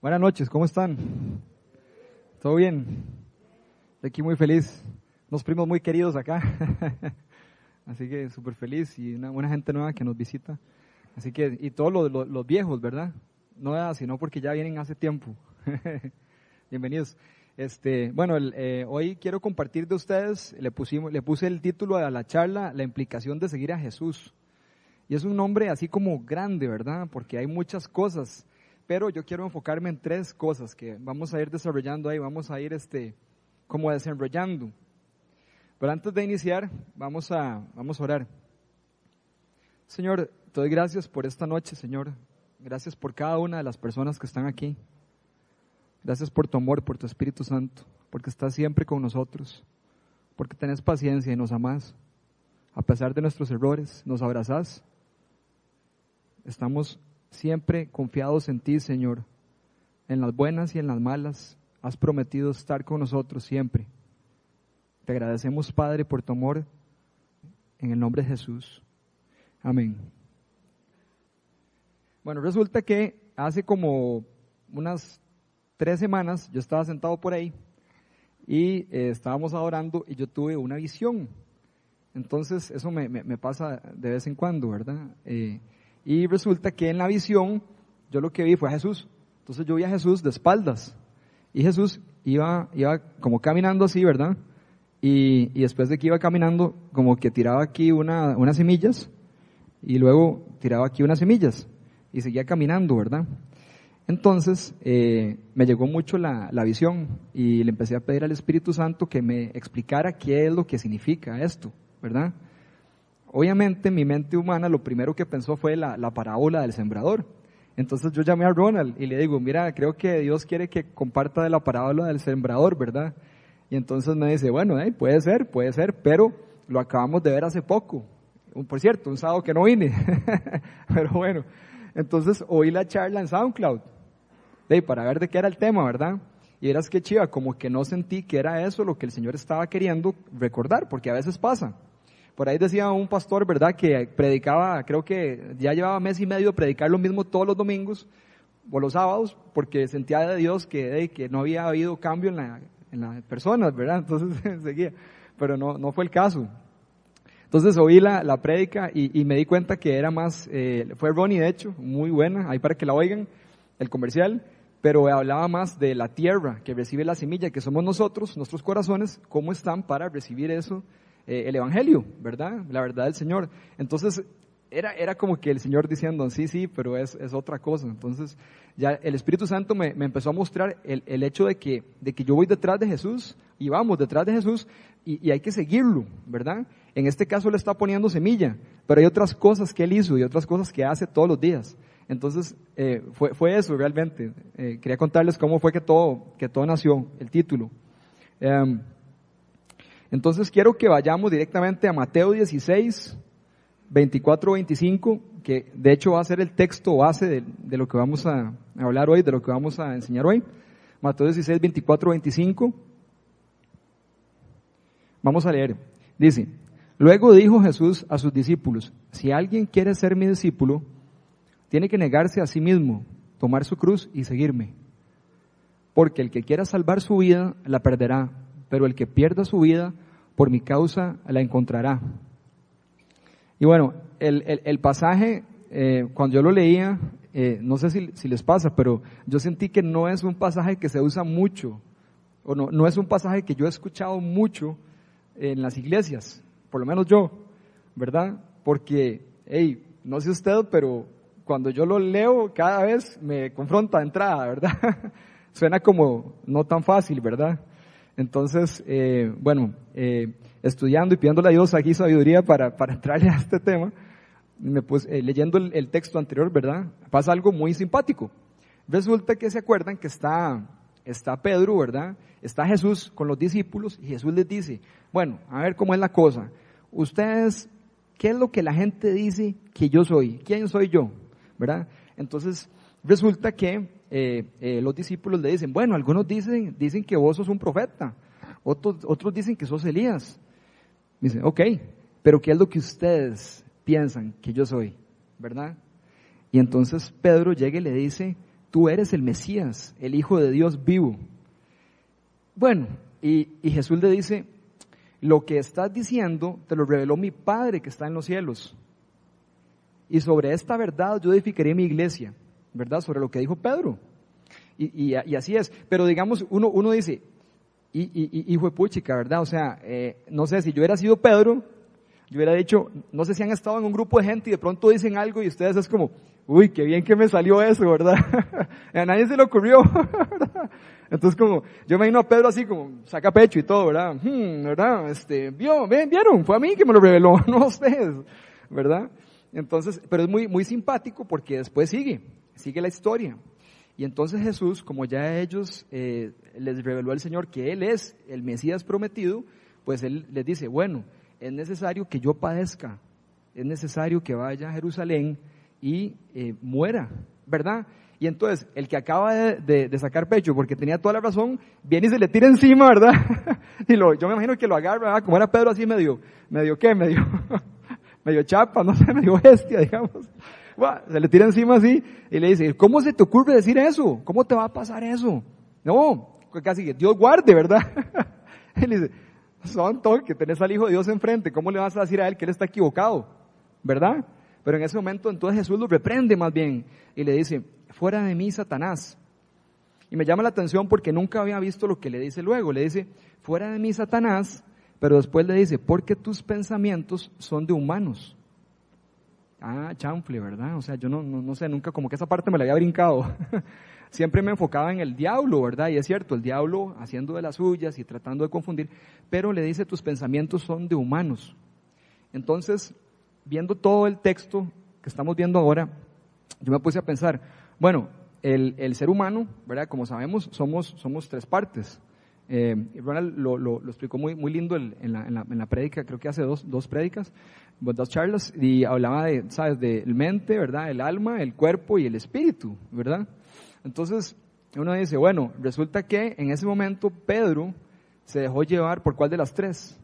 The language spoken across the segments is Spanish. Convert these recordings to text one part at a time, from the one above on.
Buenas noches, ¿cómo están? ¿Todo bien? Estoy aquí muy feliz. Unos primos muy queridos acá. Así que súper feliz y una buena gente nueva que nos visita. Así que, y todos los, los, viejos, ¿verdad? No sino porque ya vienen hace tiempo. Bienvenidos. Este, bueno, eh, hoy quiero compartir de ustedes, le, pusimos, le puse el título a la charla, la implicación de seguir a Jesús. Y es un nombre así como grande, ¿verdad? Porque hay muchas cosas pero yo quiero enfocarme en tres cosas que vamos a ir desarrollando ahí, vamos a ir este, como desenrollando. Pero antes de iniciar, vamos a, vamos a orar. Señor, te doy gracias por esta noche, Señor. Gracias por cada una de las personas que están aquí. Gracias por tu amor, por tu Espíritu Santo, porque estás siempre con nosotros, porque tenés paciencia y nos amás. A pesar de nuestros errores, nos abrazás. Estamos siempre confiados en ti, Señor. En las buenas y en las malas, has prometido estar con nosotros siempre. Te agradecemos, Padre, por tu amor, en el nombre de Jesús. Amén. Bueno, resulta que hace como unas tres semanas yo estaba sentado por ahí y eh, estábamos adorando y yo tuve una visión. Entonces, eso me, pasa de vez en cuando, ¿verdad? Eh, y resulta que en la visión, yo lo que vi fue a Jesús. Entonces yo vi a Jesús de espaldas. Y Jesús iba, iba como caminando así, ¿verdad? Y, y después de que iba caminando, como que tiraba aquí una, unas semillas. Y luego tiraba aquí unas semillas. Y seguía caminando, ¿verdad? Entonces eh, me llegó mucho la, la, visión y le empecé a pedir al Espíritu Santo que me explicara qué es lo que significa esto, ¿verdad? Obviamente mi mente humana lo primero que pensó fue la, parábola del sembrador. Entonces yo llamé a Ronald y le digo, mira, creo que Dios quiere que comparta de la parábola del sembrador, ¿verdad? Y entonces me dice, bueno, puede ser, puede ser, pero lo acabamos de ver hace poco. Por cierto, un sábado que no vine. pero bueno, entonces oí la charla en SoundCloud para ver de qué era el tema, ¿verdad? Y eras que chiva, como que no sentí que era eso lo que el Señor estaba queriendo recordar, porque a veces pasa. Por ahí decía un pastor, ¿verdad?, que predicaba, creo que ya llevaba mes y medio predicar lo mismo todos los domingos o los sábados, porque sentía de Dios que, que no había habido cambio en, en las personas, ¿verdad? Entonces seguía, pero no, no fue el caso. Entonces oí la, la prédica y, y, me di cuenta que era más, eh, fue Ronnie de hecho, muy buena, ahí para que la oigan, el comercial, pero hablaba más de la tierra que recibe la semilla, que somos nosotros, nuestros corazones, cómo están para recibir eso eh, el Evangelio, ¿verdad? La verdad del Señor. Entonces, era, era como que el Señor diciendo, sí, sí, pero es, es otra cosa. Entonces, ya el Espíritu Santo me, me empezó a mostrar el, el, hecho de que, de que yo voy detrás de Jesús y vamos detrás de Jesús y, y hay que seguirlo, ¿verdad? En este caso le está poniendo semilla, pero hay otras cosas que él hizo y otras cosas que hace todos los días. Entonces, eh, fue, fue eso realmente. Eh, quería contarles cómo fue que todo, que todo nació, el título. Um, entonces quiero que vayamos directamente a Mateo 16, 24, 25, que de hecho va a ser el texto base de, lo que vamos a hablar hoy, de lo que vamos a enseñar hoy. Mateo 16, 24, 25. Vamos a leer. Dice, luego dijo Jesús a sus discípulos, si alguien quiere ser mi discípulo, tiene que negarse a sí mismo, tomar su cruz y seguirme. Porque el que quiera salvar su vida, la perderá pero el que pierda su vida por mi causa la encontrará. Y bueno, el, pasaje, eh, cuando yo lo leía, eh, no sé si, les pasa, pero yo sentí que no es un pasaje que se usa mucho, o no, no es un pasaje que yo he escuchado mucho en las iglesias, por lo menos yo, ¿verdad? Porque, hey, no sé usted, pero cuando yo lo leo cada vez me confronta de entrada, ¿verdad? Suena como no tan fácil, ¿verdad? Entonces, eh, bueno, eh, estudiando y pidiéndole a Dios aquí sabiduría para, para entrarle a este tema, eh, leyendo el, texto anterior, ¿verdad? Pasa algo muy simpático. Resulta que se acuerdan que está, está Pedro, ¿verdad? Está Jesús con los discípulos y Jesús les dice, bueno, a ver cómo es la cosa. Ustedes, ¿qué es lo que la gente dice que yo soy? ¿Quién soy yo? ¿Verdad? Entonces, resulta que eh, eh, los discípulos le dicen, bueno, algunos dicen, dicen que vos sos un profeta, otros, otros dicen que sos Elías. Dicen, ok, pero ¿qué es lo que ustedes piensan que yo soy? ¿Verdad? Y entonces Pedro llega y le dice, tú eres el Mesías, el Hijo de Dios vivo. Bueno, y, y Jesús le dice, lo que estás diciendo te lo reveló mi Padre que está en los cielos. Y sobre esta verdad yo edificaré mi iglesia, ¿verdad? Sobre lo que dijo Pedro. Y, y, así es. Pero digamos, uno, uno dice, y, y, hijo de puchica, ¿verdad? O sea, eh, no sé, si yo hubiera sido Pedro, yo hubiera dicho, no sé si han estado en un grupo de gente y de pronto dicen algo y ustedes es como, uy, qué bien que me salió eso, ¿verdad? a nadie se le ocurrió, Entonces como, yo imagino a Pedro así como, saca pecho y todo, ¿verdad? Hmm, ¿verdad? Este, vio, vieron, fue a mí que me lo reveló, no a ustedes, ¿verdad? Entonces, pero es muy, muy simpático porque después sigue, sigue la historia. Y entonces Jesús, como ya ellos eh, les reveló el Señor que Él es el Mesías prometido, pues Él les dice, bueno, es necesario que yo padezca, es necesario que vaya a Jerusalén y eh, muera, ¿verdad? Y entonces, el que acaba de, sacar pecho, porque tenía toda la razón, viene y se le tira encima, ¿verdad? y lo, yo me imagino que lo agarra, ¿verdad? Como era Pedro así medio, medio qué, medio, medio chapa, no sé, medio bestia, digamos. Se le tira encima así y le dice, ¿cómo se te ocurre decir eso? ¿Cómo te va a pasar eso? No, casi que Dios guarde, ¿verdad? Él dice, santo, que tenés al Hijo de Dios enfrente, ¿cómo le vas a decir a él que él está equivocado? ¿Verdad? Pero en ese momento entonces Jesús lo reprende más bien y le dice, fuera de mí, Satanás. Y me llama la atención porque nunca había visto lo que le dice luego. Le dice, fuera de mí, Satanás, pero después le dice, porque tus pensamientos son de humanos. Ah, chanfle, ¿verdad? O sea, yo no, no, no sé, nunca como que esa parte me la había brincado. Siempre me enfocaba en el diablo, ¿verdad? Y es cierto, el diablo haciendo de las suyas y tratando de confundir, pero le dice, tus pensamientos son de humanos. Entonces, viendo todo el texto que estamos viendo ahora, yo me puse a pensar, bueno, el, el ser humano, ¿verdad? Como sabemos, somos, somos tres partes. Eh, Ronald lo, lo, explicó muy, lindo en, la, en, prédica, creo que hace dos, dos prédicas, dos charlas, y hablaba de, ¿sabes? De mente, ¿verdad? El alma, el cuerpo y el espíritu, ¿verdad? Entonces, uno dice, bueno, resulta que en ese momento Pedro se dejó llevar por cuál de las tres?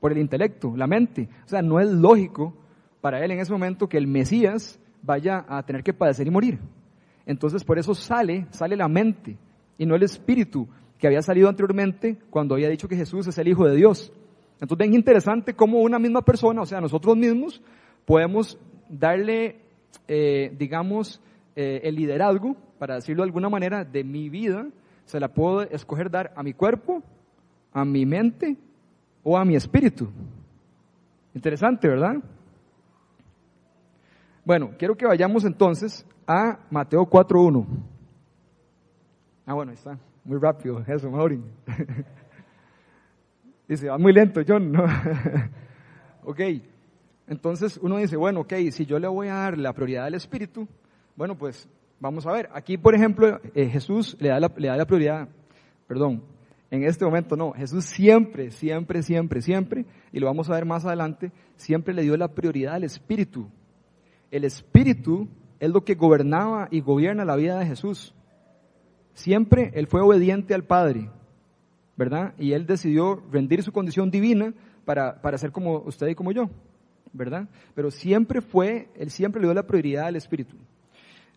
Por el intelecto, la mente. O sea, no es lógico para él en ese momento que el Mesías vaya a tener que padecer y morir. Entonces por eso sale, sale la mente y no el espíritu que había salido anteriormente cuando había dicho que Jesús es el Hijo de Dios. Entonces es interesante cómo una misma persona, o sea, nosotros mismos, podemos darle, eh, digamos, eh, el liderazgo, para decirlo de alguna manera, de mi vida, se la puedo escoger dar a mi cuerpo, a mi mente o a mi espíritu. Interesante, ¿verdad? Bueno, quiero que vayamos entonces a Mateo 4.1. Ah, bueno, está. Muy rápido, eso, Maureen. dice, va muy lento, John. ¿no? ok, entonces uno dice, bueno, ok, si yo le voy a dar la prioridad al Espíritu, bueno, pues vamos a ver. Aquí, por ejemplo, eh, Jesús le da, la, le da la prioridad, perdón, en este momento no, Jesús siempre, siempre, siempre, siempre, y lo vamos a ver más adelante, siempre le dio la prioridad al Espíritu el Espíritu es lo que gobernaba y gobierna la vida de Jesús. Siempre Él fue obediente al Padre, ¿verdad? Y Él decidió rendir su condición divina para, para ser como usted y como yo, ¿verdad? Pero siempre fue, Él siempre le dio la prioridad al Espíritu.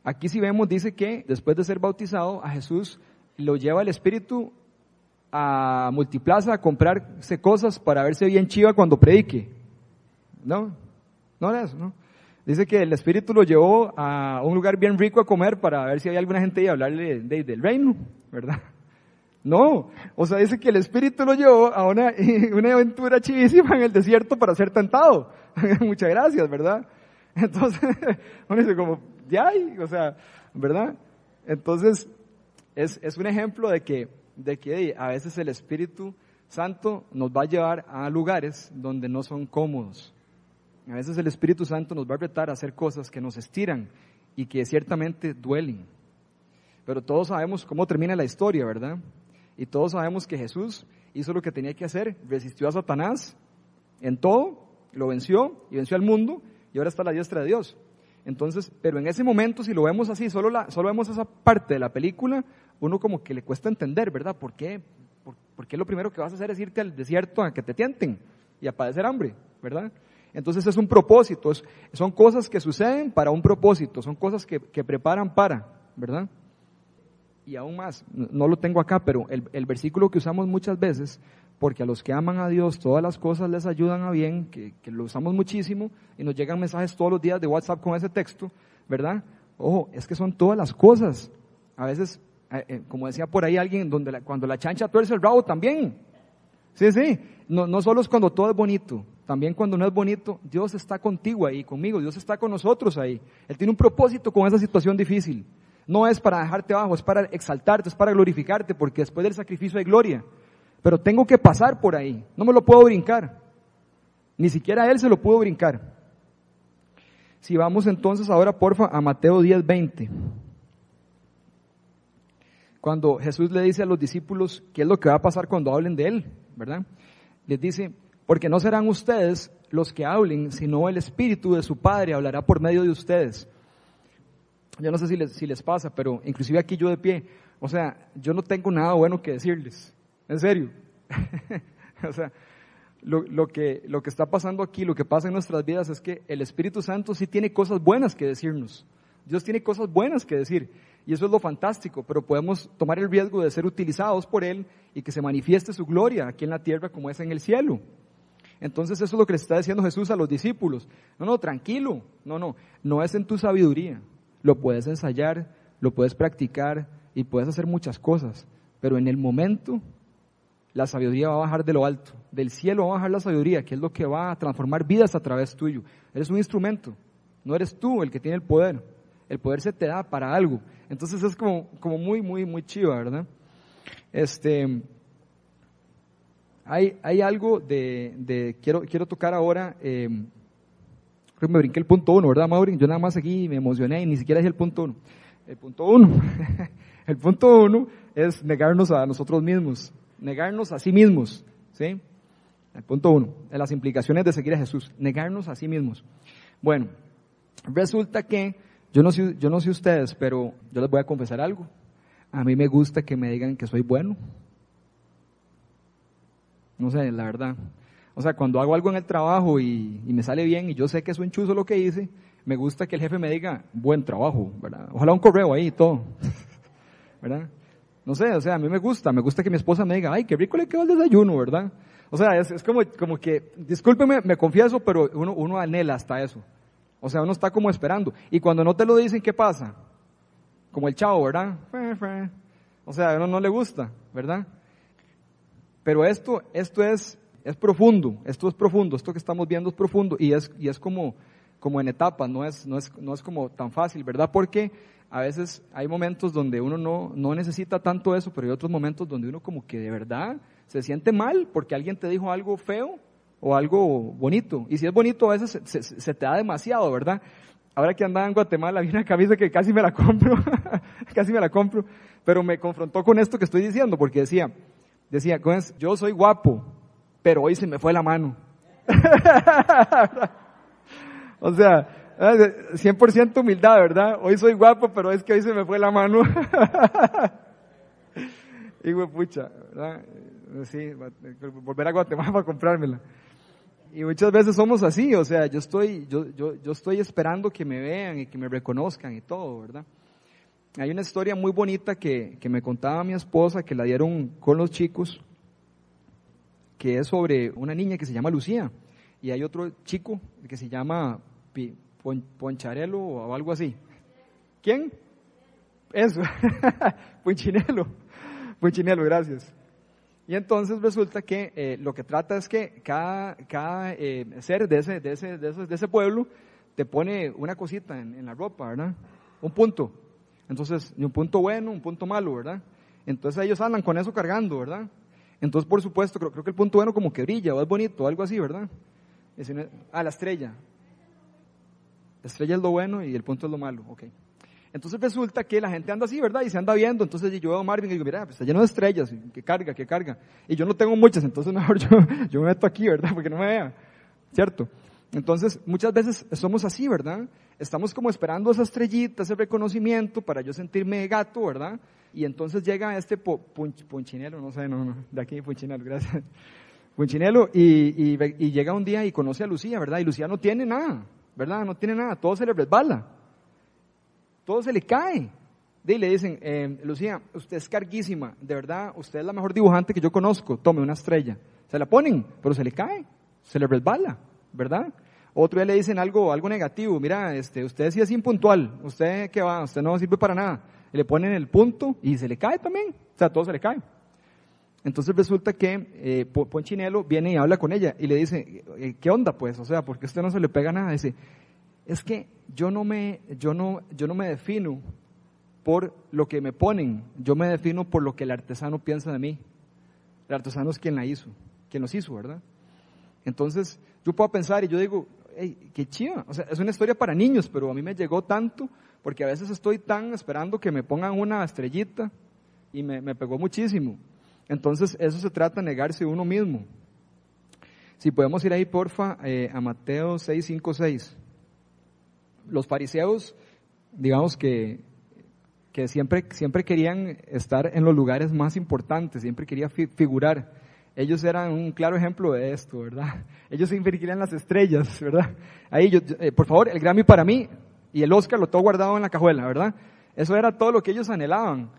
Aquí si vemos, dice que después de ser bautizado, a Jesús lo lleva el Espíritu a Multiplaza a comprarse cosas para verse bien chiva cuando predique. ¿No? No eso, ¿no? Dice que el Espíritu lo llevó a un lugar bien rico a comer para ver si hay alguna gente y hablarle del reino, ¿verdad? No, o sea, dice que el Espíritu lo llevó a una, una aventura chivísima en el desierto para ser tentado. Muchas gracias, ¿verdad? Entonces, uno dice como, ya o sea, ¿verdad? Entonces, es, es un ejemplo de que, de que a veces el Espíritu Santo nos va a llevar a lugares donde no son cómodos. A veces el Espíritu Santo nos va a retar a hacer cosas que nos estiran y que ciertamente duelen. Pero todos sabemos cómo termina la historia, ¿verdad? Y todos sabemos que Jesús hizo lo que tenía que hacer, resistió a Satanás en todo, lo venció y venció al mundo y ahora está la diestra de Dios. Entonces, pero en ese momento, si lo vemos así, solo, la, solo vemos esa parte de la película, uno como que le cuesta entender, ¿verdad? ¿Por qué? ¿Por, ¿Por qué lo primero que vas a hacer es irte al desierto a que te tienten y a padecer hambre, ¿verdad? Entonces es un propósito, son cosas que suceden para un propósito, son cosas que, preparan para, ¿verdad? Y aún más, no lo tengo acá, pero el, el versículo que usamos muchas veces, porque a los que aman a Dios todas las cosas les ayudan a bien, que, que lo usamos muchísimo y nos llegan mensajes todos los días de WhatsApp con ese texto, ¿verdad? Ojo, es que son todas las cosas. A veces, eh, eh, como decía por ahí alguien, donde la- cuando la chancha tuerce el rabo también. Sí, sí. No, no solo es cuando todo es bonito, también cuando no es bonito, Dios está contigo ahí, conmigo, Dios está con nosotros ahí. Él tiene un propósito con esa situación difícil. No es para dejarte abajo, es para exaltarte, es para glorificarte, porque después del sacrificio hay gloria. Pero tengo que pasar por ahí, no me lo puedo brincar. Ni siquiera Él se lo pudo brincar. Si vamos entonces ahora, porfa, a Mateo 10, 20. Cuando Jesús le dice a los discípulos qué es lo que va a pasar cuando hablen de Él, ¿verdad? Les dice, porque no serán ustedes los que hablen, sino el Espíritu de su Padre hablará por medio de ustedes. Yo no sé si les, si les pasa, pero inclusive aquí yo de pie, o sea, yo no tengo nada bueno que decirles, en serio. o sea, lo, lo, que, lo que está pasando aquí, lo que pasa en nuestras vidas es que el Espíritu Santo sí tiene cosas buenas que decirnos. Dios tiene cosas buenas que decir. Y eso es lo fantástico, pero podemos tomar el riesgo de ser utilizados por Él y que se manifieste su gloria aquí en la tierra como es en el cielo. Entonces eso es lo que le está diciendo Jesús a los discípulos. No, no, tranquilo. No, no, no es en tu sabiduría. Lo puedes ensayar, lo puedes practicar y puedes hacer muchas cosas. Pero en el momento, la sabiduría va a bajar de lo alto. Del cielo va a bajar la sabiduría, que es lo que va a transformar vidas a través tuyo. Eres un instrumento. No eres tú el que tiene el poder. El poder se te da para algo. Entonces es como, como muy, muy, muy chiva, ¿verdad? Este, hay, algo de, quiero, quiero tocar ahora, eh, me brinqué el punto uno, ¿verdad, Maureen? Yo nada más aquí me emocioné y ni siquiera dije el punto uno. El punto uno, el punto uno es negarnos a nosotros mismos, negarnos a sí mismos, ¿sí? El punto uno, las implicaciones de seguir a Jesús, negarnos a sí mismos. Bueno, resulta que, yo no sé, yo no sé ustedes, pero yo les voy a confesar algo. A mí me gusta que me digan que soy bueno. No sé, la verdad. O sea, cuando hago algo en el trabajo y, y me sale bien y yo sé que es un chuzo lo que hice, me gusta que el jefe me diga, buen trabajo, ¿verdad? Ojalá un correo ahí y todo, ¿verdad? No sé, o sea, a mí me gusta, me gusta que mi esposa me diga, ay, qué rico le quedó el desayuno, ¿verdad? O sea, es, es como, como que, discúlpeme, me confieso, pero uno, uno anhela hasta eso. O sea, uno está como esperando. Y cuando no te lo dicen, ¿qué pasa? Como el chavo, ¿verdad? O sea, a uno no le gusta, ¿verdad? Pero esto, esto es, es profundo, esto es profundo, esto que estamos viendo es profundo y es, y es como, como en etapas, no es, no, es, no es como tan fácil, ¿verdad? Porque a veces hay momentos donde uno no, no necesita tanto eso, pero hay otros momentos donde uno como que de verdad se siente mal porque alguien te dijo algo feo o algo bonito. Y si es bonito, a veces se, se, se te da demasiado, ¿verdad? Ahora que andaba en Guatemala, vi una camisa que casi me la compro, casi me la compro, pero me confrontó con esto que estoy diciendo, porque decía, decía, yo soy guapo, pero hoy se me fue la mano. o sea, 100% humildad, ¿verdad? Hoy soy guapo, pero es que hoy se me fue la mano. y pucha, ¿verdad? Sí, volver a Guatemala para comprármela. Y muchas veces somos así, o sea, yo estoy, yo, yo, yo estoy esperando que me vean y que me reconozcan y todo, ¿verdad? Hay una historia muy bonita que, que me contaba mi esposa, que la dieron con los chicos, que es sobre una niña que se llama Lucía, y hay otro chico que se llama Poncharelo o algo así. ¿Quién? Eso, Punchinelo, Punchinelo, gracias. Y entonces resulta que eh, lo que trata es que cada, cada eh, ser de ese, de, ese, de, ese, de ese pueblo te pone una cosita en, en, la ropa, ¿verdad? Un punto. Entonces, un punto bueno, un punto malo, ¿verdad? Entonces ellos andan con eso cargando, ¿verdad? Entonces, por supuesto, creo, creo que el punto bueno como que brilla o es bonito, o algo así, ¿verdad? Ah, la estrella. La estrella es lo bueno y el punto es lo malo, ok. Entonces resulta que la gente anda así, ¿verdad? Y se anda viendo. Entonces yo veo a Marvin y digo, mira, pues está lleno de estrellas, que carga, que carga. Y yo no tengo muchas, entonces mejor yo, yo me meto aquí, ¿verdad? Porque no me vea, ¿cierto? Entonces, muchas veces somos así, ¿verdad? Estamos como esperando esa estrellita, ese reconocimiento para yo sentirme gato, ¿verdad? Y entonces llega este punchinelo, no sé, no, no, de aquí punchinelo, gracias. Punchinelo, y, y, y llega un día y conoce a Lucía, ¿verdad? Y Lucía no tiene nada, ¿verdad? No tiene nada, todo se le resbala todo se le cae. Y le dicen, eh, Lucía, usted es carguísima, de verdad, usted es la mejor dibujante que yo conozco, tome una estrella. Se la ponen, pero se le cae, se le resbala, ¿verdad? Otro día le dicen algo, algo negativo, mira, este, usted sí es impuntual, usted qué va, usted no sirve para nada. Y le ponen el punto y se le cae también, o sea, todo se le cae. Entonces resulta que eh, Ponchinelo viene y habla con ella y le dice, eh, ¿qué onda pues? O sea, ¿por qué usted no se le pega nada? Dice, es que yo no me, yo no, yo no me defino por lo que me ponen, yo me defino por lo que el artesano piensa de mí. El artesano es quien la hizo, quien los hizo, ¿verdad? Entonces, yo puedo pensar y yo digo, hey, qué chiva, o sea, es una historia para niños, pero a mí me llegó tanto, porque a veces estoy tan esperando que me pongan una estrellita y me, me pegó muchísimo. Entonces, eso se trata de negarse uno mismo. Si podemos ir ahí, porfa, eh, a Mateo 6, 5, 6. Los fariseos, digamos que que siempre, siempre querían estar en los lugares más importantes, siempre querían figurar. Ellos eran un claro ejemplo de esto, ¿verdad? Ellos siempre querían las estrellas, ¿verdad? Ahí, yo, eh, por favor, el Grammy para mí y el Oscar lo tengo guardado en la cajuela, ¿verdad? Eso era todo lo que ellos anhelaban.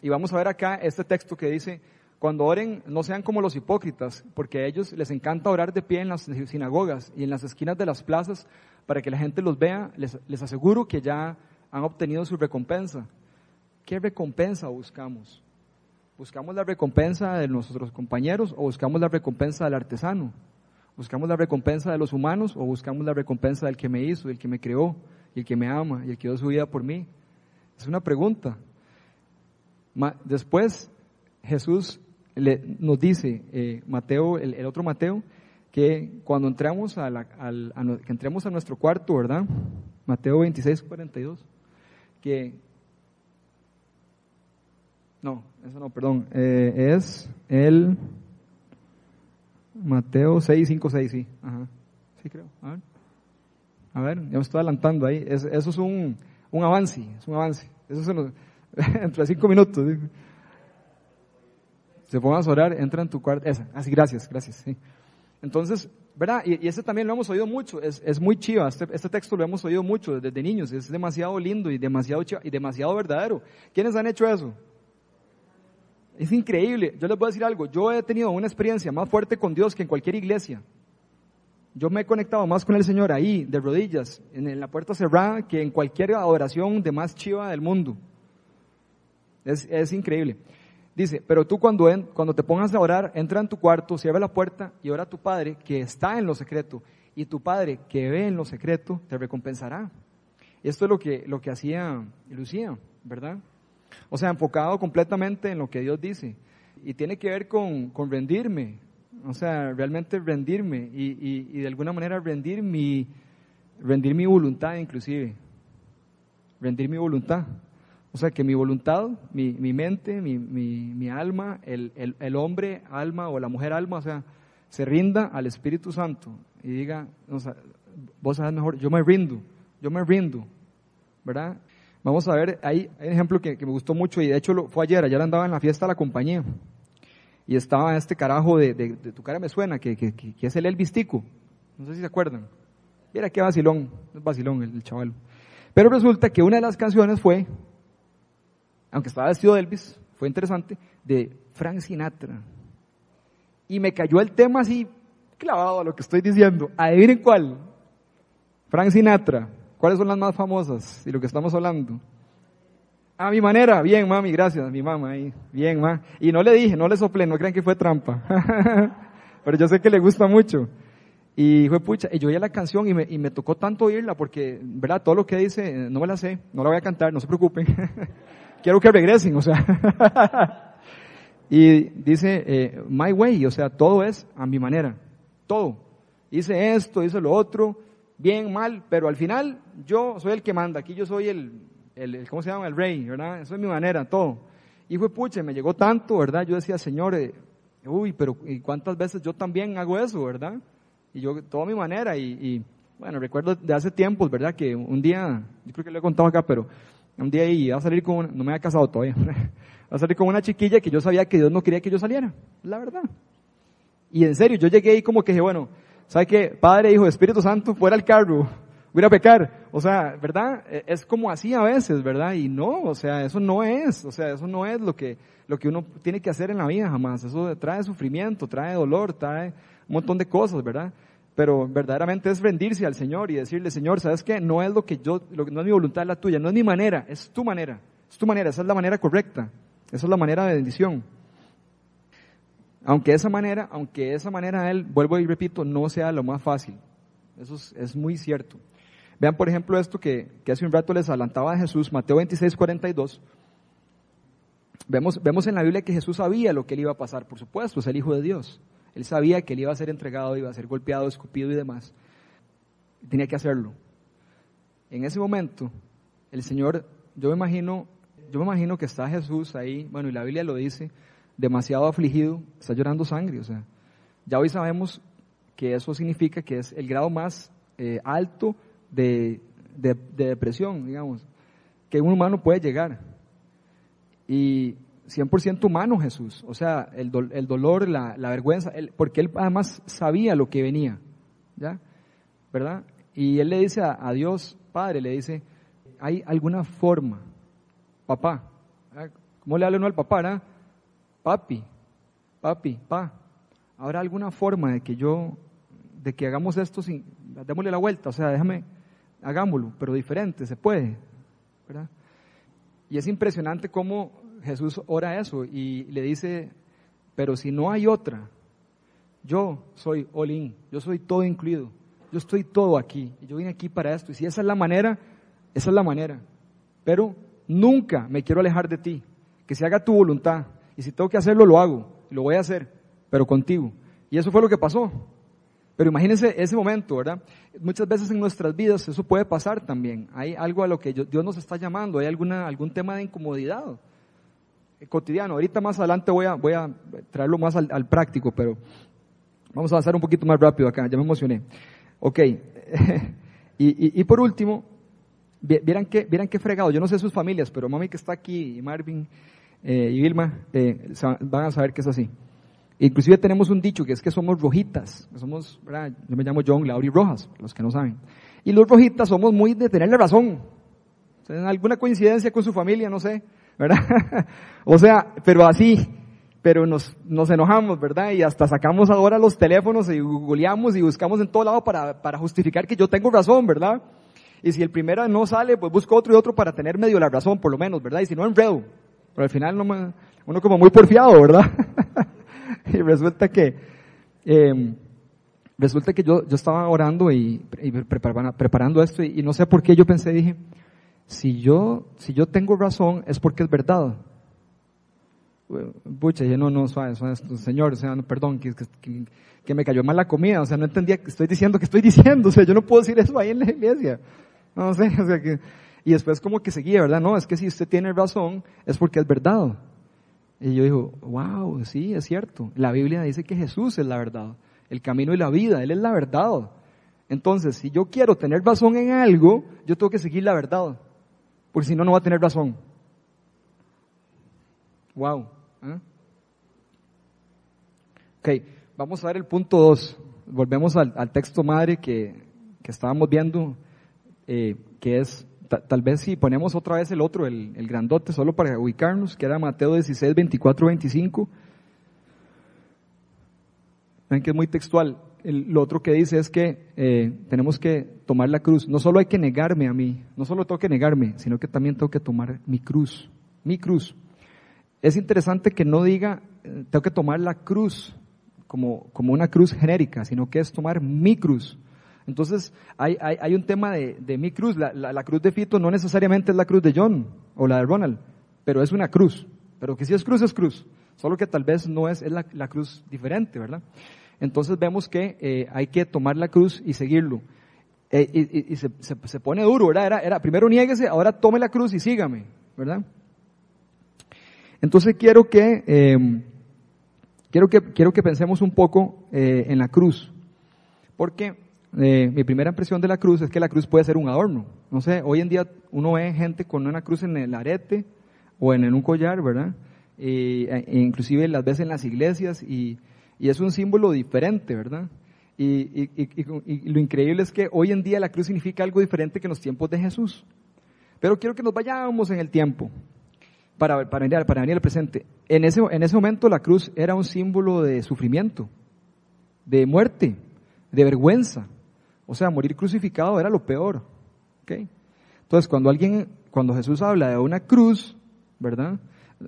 Y vamos a ver acá este texto que dice, cuando oren, no sean como los hipócritas, porque a ellos les encanta orar de pie en las sinagogas y en las esquinas de las plazas para que la gente los vea. Les, les aseguro que ya han obtenido su recompensa. ¿Qué recompensa buscamos? ¿Buscamos la recompensa de nuestros compañeros o buscamos la recompensa del artesano? ¿Buscamos la recompensa de los humanos o buscamos la recompensa del que me hizo, del que me creó, y el que me ama y el que dio su vida por mí? Es una pregunta. Después Jesús nos dice, eh, Mateo, el, otro Mateo, que cuando entremos a, la, que entremos a nuestro cuarto, ¿verdad? Mateo 26, 42, que no, eso no, perdón. Eh, es el Mateo 6, 5, 6, sí. Ajá. Sí, creo. A ver. A ya me estoy adelantando ahí. eso es un, un avance, es un avance. Eso se nos, entre cinco minutos. Se pongan a orar, entra en tu cuarto. Esa, así, gracias, gracias. Sí. Entonces, ¿verdad? Y, y, este también lo hemos oído mucho, es, es muy chiva, este, este, texto lo hemos oído mucho desde niños, es demasiado lindo y demasiado chiva, y demasiado verdadero. ¿Quiénes han hecho eso? Es increíble. Yo les voy a decir algo. Yo he tenido una experiencia más fuerte con Dios que en cualquier iglesia. Yo me he conectado más con el Señor ahí, de rodillas, en la puerta cerrada, que en cualquier adoración de más chiva del mundo. Es, increíble. Dice, pero tú cuando, cuando te pongas a orar, entra en tu cuarto, cierra la puerta y ora a tu Padre que está en lo secreto. Y tu Padre que ve en lo secreto te recompensará. Esto es lo que, lo que hacía Lucía, ¿verdad? O sea, enfocado completamente en lo que Dios dice. Y tiene que ver con, con rendirme. O sea, realmente rendirme y, y, y, de alguna manera rendir mi, rendir mi voluntad inclusive. Rendir mi voluntad. O sea, que mi voluntad, mi, mi mente, mi, mi, mi alma, el, el, el, hombre alma o la mujer alma, o sea, se rinda al Espíritu Santo y diga, o sea, vos sabes mejor, yo me rindo, yo me rindo, ¿verdad? Vamos a ver, hay, un ejemplo que, me gustó mucho y de hecho lo, fue ayer, ayer andaba en la fiesta de la compañía y estaba este carajo de, de, tu cara me suena, que, que, que, es el Elvis Tico, no sé si se acuerdan. Mira qué vacilón, es vacilón el, chaval. Pero resulta que una de las canciones fue, aunque estaba vestido de Elvis, fue interesante, de Frank Sinatra. Y me cayó el tema así clavado a lo que estoy diciendo. Adivinen cuál. Frank Sinatra. ¿Cuáles son las más famosas de lo que estamos hablando? A mi manera, bien mami, gracias, mi mamá ahí, bien ma. Y no le dije, no le soplé, no crean que fue trampa. Pero yo sé que le gusta mucho. Y fue pucha, y yo oía la canción y me, y me tocó tanto oírla porque, verdad, todo lo que dice, no me la sé, no la voy a cantar, no se preocupen. Quiero que regresen, o sea. y dice, eh, my way, o sea, todo es a mi manera, todo. Hice esto, hice lo otro, bien, mal, pero al final yo soy el que manda, aquí yo soy el, el, ¿cómo se llama? El rey, ¿verdad? Eso es mi manera, todo. Y fue puche, me llegó tanto, ¿verdad? Yo decía, Señor, eh, uy, pero ¿y cuántas veces yo también hago eso, verdad? Y yo, toda mi manera, y, y, bueno, recuerdo de hace tiempos, ¿verdad? Que un día, yo creo que lo he contado acá, pero un día iba a salir con, una, no me había casado todavía, a salir con una chiquilla que yo sabía que Dios no quería que yo saliera, la verdad. Y en serio, yo llegué ahí como que dije, bueno, ¿sabe qué? Padre, Hijo, Espíritu Santo, fuera el carro. voy a pecar. O sea, ¿verdad? E, es como así a veces, ¿verdad? Y no, o sea, eso no es, o sea, eso no es lo que, lo que uno tiene que hacer en la vida jamás. Eso trae sufrimiento, trae dolor, trae un montón de cosas, ¿verdad? Pero verdaderamente es rendirse al Señor y decirle, Señor, ¿sabes qué? No es lo que yo, lo, no es mi voluntad, la tuya, no es mi manera, es tu manera, es tu manera, esa es la manera correcta, esa es la manera de bendición. Aunque esa manera, aunque esa manera él, vuelvo y repito, no sea lo más fácil. Eso es, muy cierto. Vean, por ejemplo, esto que, hace un rato les adelantaba a Jesús, Mateo 26, 42. Vemos, vemos en la Biblia que Jesús sabía lo que le iba a pasar, por supuesto, es el Hijo de Dios. Él sabía que él iba a ser entregado, iba a ser golpeado, escupido y demás. Tenía que hacerlo. En ese momento, el Señor, yo me imagino, yo me imagino que está Jesús ahí, bueno, y la Biblia lo dice, demasiado afligido, está llorando sangre. O sea, ya hoy sabemos que eso significa que es el grado más eh, alto de, depresión, digamos, que un humano puede llegar. Y 100% humano Jesús, o sea, el, el dolor, la, vergüenza, porque él además sabía lo que venía, ¿ya? ¿Verdad? Y él le dice a, Dios, Padre, le dice, ¿hay alguna forma, papá? ¿Cómo le habla uno al papá? ¿verdad? Papi, papi, pa, ¿habrá alguna forma de que yo, de que hagamos esto sin, démosle la vuelta, o sea, déjame, hagámoslo, pero diferente, se puede, ¿verdad? Y es impresionante cómo Jesús ora eso y le dice, pero si no hay otra, yo soy all yo soy todo incluido, yo estoy todo aquí, yo vine aquí para esto, y si esa es la manera, esa es la manera, pero nunca me quiero alejar de ti, que se haga tu voluntad, y si tengo que hacerlo, lo hago, lo voy a hacer, pero contigo. Y eso fue lo que pasó. Pero imagínense ese momento, ¿verdad? Muchas veces en nuestras vidas eso puede pasar también. Hay algo a lo que Dios nos está llamando, hay alguna, algún tema de incomodidad eh, cotidiano. Ahorita más adelante voy a, voy a traerlo más al, práctico, pero vamos a avanzar un poquito más rápido acá, ya me emocioné. Ok, y, y, por último, vieran qué, vieran qué fregado, yo no sé sus familias, pero mami que está aquí y Marvin eh, y Vilma eh, van a saber que es así. Inclusive tenemos un dicho que es que somos rojitas, somos, yo me llamo John Lauri Rojas, los que no saben. Y los rojitas somos muy de tenerle razón. ¿Tienen alguna coincidencia con su familia? No sé, ¿verdad? o sea, pero así, pero nos, nos enojamos, ¿verdad? Y hasta sacamos ahora los teléfonos y googleamos y buscamos en todo lado para, para justificar que yo tengo razón, ¿verdad? Y si el primero no sale, pues busco otro y otro para tener medio la razón, por lo menos, ¿verdad? Y si no, enredo. Pero al final no uno como muy porfiado, ¿verdad? y resulta que, eh, resulta que yo, yo estaba orando y, preparando, esto y, no sé por qué yo pensé, dije, si yo, si yo tengo razón es porque es verdad. Pucha, yo no, no, suave, señor, o sea, perdón, que, que, que, me cayó mal la comida, o sea, no entendía que estoy diciendo que estoy diciendo, o sea, yo no puedo decir eso ahí en la iglesia. No sé, o sea, que, y después como que seguía, ¿verdad? No, es que si usted tiene razón es porque es verdad. Y yo digo, wow, sí, es cierto. La Biblia dice que Jesús es la verdad, el camino y la vida, Él es la verdad. Entonces, si yo quiero tener razón en algo, yo tengo que seguir la verdad, porque si no, no va a tener razón. Wow. ¿eh? Ok, vamos a ver el punto 2. Volvemos al, texto madre que, que estábamos viendo, eh, que es tal vez si ponemos otra vez el otro, el, grandote, solo para ubicarnos, que era Mateo 16, 24, 25. Ven que es muy textual. lo otro que dice es que eh, tenemos que tomar la cruz. No solo hay que negarme a mí, no solo tengo que negarme, sino que también tengo que tomar mi cruz. Mi cruz. Es interesante que no diga, eh, tengo que tomar la cruz como, como una cruz genérica, sino que es tomar mi cruz. Entonces, hay, hay, un tema de, de, mi cruz. La, la, cruz de Fito no necesariamente es la cruz de John o la de Ronald, pero es una cruz. Pero que si es cruz, es cruz. Solo que tal vez no es, es la, la cruz diferente, ¿verdad? Entonces vemos que eh, hay que tomar la cruz y seguirlo. Eh, y, y se, se, pone duro, ¿verdad? Era, era, primero niéguese, ahora tome la cruz y sígame, ¿verdad? Entonces quiero que, eh, quiero que, quiero que pensemos un poco en la cruz. Porque eh, mi primera impresión de la cruz es que la cruz puede ser un adorno. No sé, hoy en día uno ve gente con una cruz en el arete o en, un collar, ¿verdad? E, inclusive las ves en las iglesias y, y, es un símbolo diferente, ¿verdad? Y, lo increíble es que hoy en día la cruz significa algo diferente que en los tiempos de Jesús. Pero quiero que nos vayamos en el tiempo para, para, venir, para venir al presente. En ese, en ese momento la cruz era un símbolo de sufrimiento, de muerte, de vergüenza. O sea, morir crucificado era lo peor. ¿okay? Entonces, cuando alguien, cuando Jesús habla de una cruz, ¿verdad?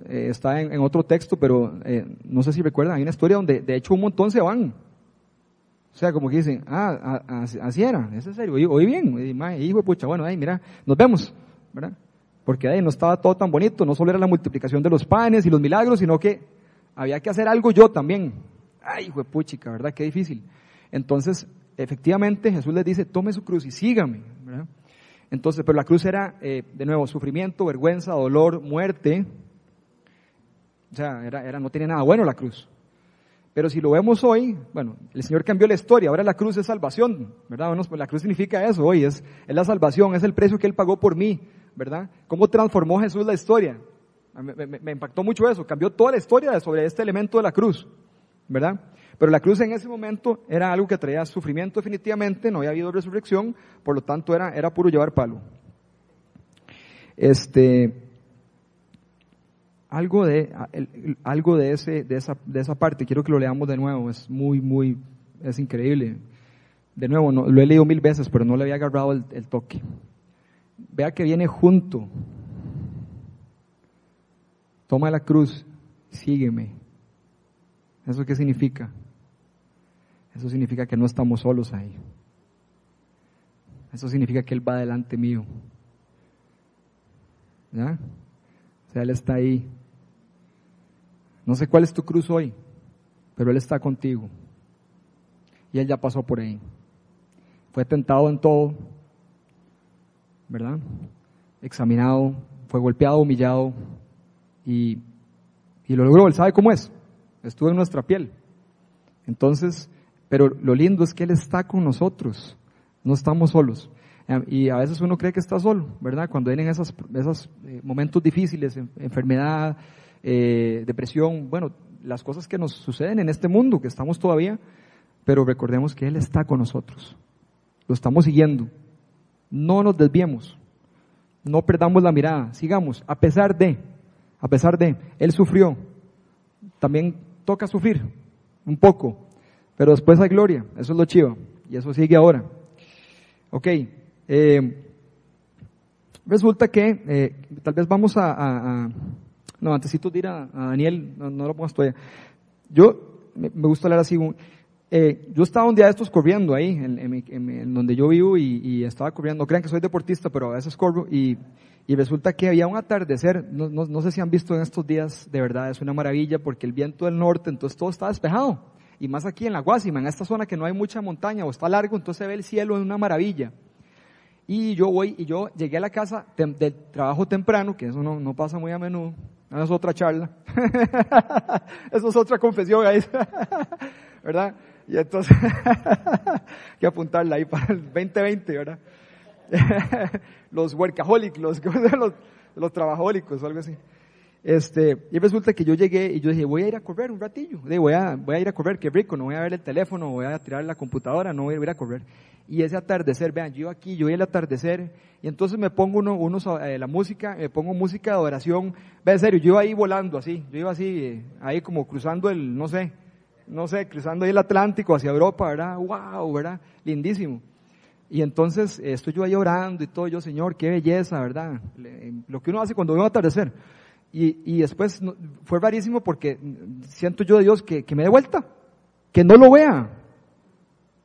Eh, está en, otro texto, pero eh, no sé si recuerdan, hay una historia donde de hecho un montón se van. O sea, como que dicen, ah, así era, es serio, oí, bien, hijo de pucha, bueno, ahí mira, nos vemos, ¿verdad? Porque ahí no estaba todo tan bonito, no solo era la multiplicación de los panes y los milagros, sino que había que hacer algo yo también. Ay, hijo de puchica, ¿verdad? Qué difícil. Entonces, efectivamente, Jesús les dice, tome su cruz y sígame. Entonces, pero la cruz era, eh, de nuevo, sufrimiento, vergüenza, dolor, muerte, o sea, era, era, no tenía nada bueno la cruz. Pero si lo vemos hoy, bueno, el Señor cambió la historia, ahora la cruz es salvación, ¿verdad? Pues la cruz significa eso hoy, es, es la salvación, es el precio que Él pagó por mí, ¿verdad? ¿Cómo transformó Jesús la historia? Me, impactó mucho eso, cambió toda la historia sobre este elemento de la cruz, ¿verdad? Pero la cruz en ese momento era algo que traía sufrimiento definitivamente, no había habido resurrección, por lo tanto era, era puro llevar palo. Este, algo de, algo de, ese, de, esa, de esa parte, quiero que lo leamos de nuevo, es muy, muy, es increíble. De nuevo, lo he leído mil veces, pero no le había agarrado el toque. Vea que viene junto. Toma la cruz, sígueme. ¿Eso qué significa? Eso significa que no estamos solos ahí. Eso significa que Él va delante mío. ¿Ya? O sea, Él está ahí. No sé cuál es tu cruz hoy, pero Él está contigo. Y Él ya pasó por ahí. Fue tentado en todo, ¿verdad? Examinado, fue golpeado, humillado y, y lo logró. Él sabe cómo es. Estuvo en nuestra piel. Entonces, pero lo lindo es que Él está con nosotros. No estamos solos. Y a veces uno cree que está solo, ¿verdad? Cuando vienen esos, esos eh, momentos difíciles, enfermedad, eh, depresión, bueno, las cosas que nos suceden en este mundo, que estamos todavía, pero recordemos que Él está con nosotros. Lo estamos siguiendo. No nos desviemos. No perdamos la mirada. Sigamos. A pesar de, a pesar de, Él sufrió. También toca sufrir un poco, pero después hay gloria. Eso es lo chivo. Y eso sigue ahora. Ok. Eh, resulta que eh, tal vez vamos a, no, antesito de ir a, Daniel, no, lo pongas todavía. Yo, me, gusta hablar así, eh, yo estaba un día de estos corriendo ahí, en, donde yo vivo, y, estaba corriendo, no crean que soy deportista, pero a veces corro, y, resulta que había un atardecer, no, no, sé si han visto en estos días, de verdad, es una maravilla, porque el viento del norte, entonces todo está despejado, y más aquí en la Guasima, en esta zona que no hay mucha montaña, o está largo, entonces se ve el cielo en una maravilla. Y yo voy, y yo llegué a la casa del trabajo temprano, que eso no, no pasa muy a menudo, no es otra charla, eso es otra confesión ahí, ¿verdad? Y entonces, hay que apuntarla ahí para el 2020, ¿verdad? los workaholics, los, los, los trabajólicos, algo así. Este, y resulta que yo llegué y yo dije, voy a ir a correr un ratillo. voy, a, voy a ir a correr, qué rico, no voy a ver el teléfono, voy a tirar la computadora, no voy a ir a correr. Y ese atardecer, vean, yo aquí, yo voy el atardecer, y entonces me pongo uno, unos, eh, la música, me pongo música de adoración. Ve, en serio, yo iba ahí volando así, yo iba así, eh, ahí como cruzando el, no sé, no sé, cruzando ahí el Atlántico hacia Europa, ¿verdad? ¡Wow! ¿verdad? Lindísimo. Y entonces estoy yo ahí orando y todo, yo, Señor, qué belleza, ¿verdad? Lo que uno hace cuando ve un atardecer. Y, y después fue rarísimo porque siento yo de Dios que, que me dé vuelta, que no lo vea.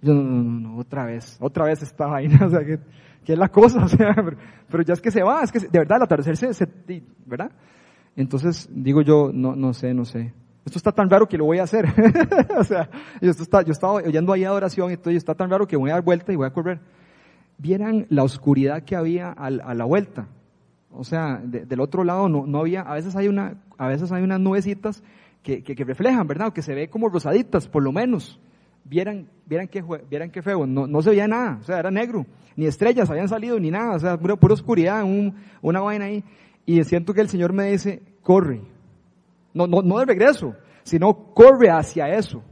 Yo, no, no, no, otra vez, otra vez esta vaina, o sea, que, que es la cosa, o sea, pero, ya es que se va, es que de verdad el atardecer se, se, ¿verdad? Entonces digo yo, no, no sé, no sé. Esto está tan raro que lo voy a hacer. o sea, yo, esto está, yo estaba oyendo ahí adoración y está tan raro que voy a dar vuelta y voy a correr. Vieran la oscuridad que había a la vuelta. O sea, del otro lado no, no había, a veces hay una, a veces hay unas nubecitas que, que, reflejan, ¿verdad? Que se ve como rosaditas, por lo menos. Vieran, vieran qué, vieran qué feo, no, no se veía nada, o sea, era negro, ni estrellas habían salido, ni nada, o sea, pura, pura oscuridad, un, una vaina ahí. Y siento que el Señor me dice, corre. No, no, no de regreso, sino corre hacia eso.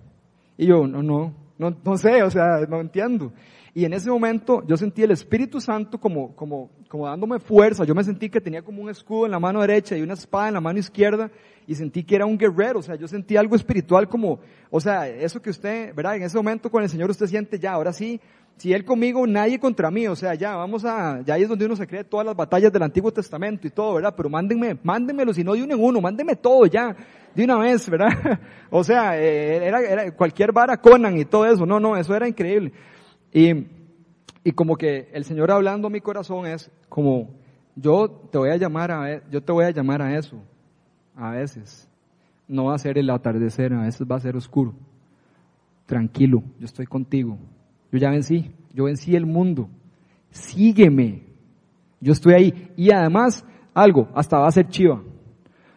Y yo, no, no, No, no sé, o sea, no entiendo. Y en ese momento yo sentí el Espíritu Santo como, como, como dándome fuerza. Yo me sentí que tenía como un escudo en la mano derecha y una espada en la mano izquierda y sentí que era un guerrero. O sea, yo sentí algo espiritual como, o sea, eso que usted, ¿verdad? En ese momento con el Señor usted siente ya, ahora sí, si Él conmigo, nadie contra mí. O sea, ya vamos a, ya ahí es donde uno se cree todas las batallas del Antiguo Testamento y todo, ¿verdad? Pero mándenme, mándenmelo, si no de uno en uno, mándenme todo ya, de una vez, ¿verdad? o sea, eh, era, era cualquier vara Conan y todo eso. No, no, eso era increíble. Y, y como que el Señor hablando a mi corazón es como, yo te voy a llamar a, yo te voy a llamar a eso, a veces. No va a ser el atardecer, a veces va a ser oscuro. Tranquilo, yo estoy contigo. Yo ya vencí, yo vencí el mundo. Sígueme. Yo estoy ahí. Y además, algo, hasta va a ser chiva.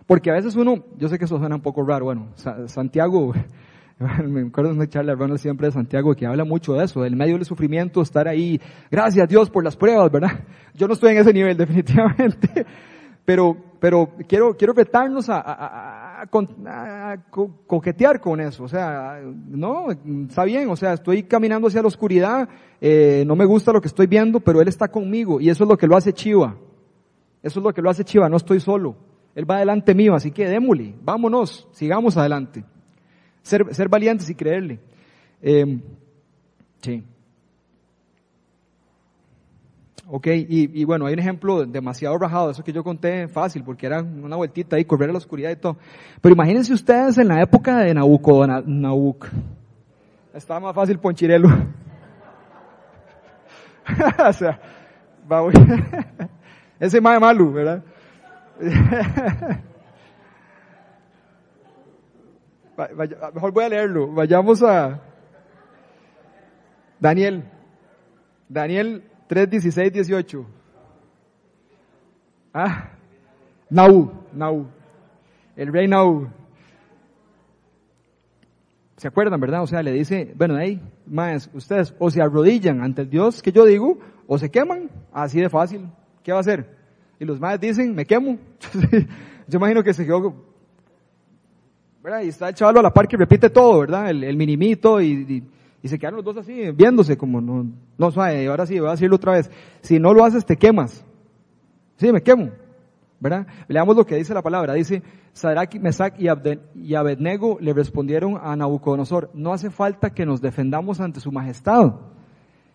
Porque a veces uno, yo sé que eso suena un poco raro, bueno, Santiago, Me acuerdo de una charla Ronald siempre de Santiago que habla mucho de eso, del medio del sufrimiento, estar ahí, gracias a Dios por las pruebas, ¿verdad? Yo no estoy en ese nivel definitivamente, pero, pero quiero, quiero retarnos a, a, a, coquetear con eso, o sea, no, está bien, o sea, estoy caminando hacia la oscuridad, eh, no me gusta lo que estoy viendo, pero Él está conmigo y eso es lo que lo hace Chiva, eso es lo que lo hace Chiva, no estoy solo, Él va delante mío, así que démosle, vámonos, sigamos adelante. Ser, ser valientes y creerle. Eh, sí. Ok, y, bueno, hay un ejemplo demasiado rajado, eso que yo conté fácil, porque era una vueltita ahí, correr a la oscuridad y todo. Pero imagínense ustedes en la época de Nabucodonosor. Estaba más fácil Ponchirelo. o sea, va, ese más malo, ¿verdad? mejor voy a leerlo. Vayamos a Daniel. Daniel 3, 16, 18. Ah, Naú, Naú. El rey Naú. ¿Se acuerdan, verdad? O sea, le dice, bueno, hey, más, ustedes o se arrodillan ante el Dios que yo digo, o se queman, así de fácil. ¿Qué va a hacer? Y los más dicen, me quemo. yo imagino que se quedó y está el chaval a la par que repite todo, ¿verdad? El, minimito y, se quedan los dos así, viéndose como, no, no suave, ahora sí, voy a decirlo otra vez. Si no lo haces, te quemas. Sí, me quemo. ¿Verdad? Leamos lo que dice la palabra. Dice, Sadrach, Mesach y, y Abednego le respondieron a Nabucodonosor, no hace falta que nos defendamos ante su majestad.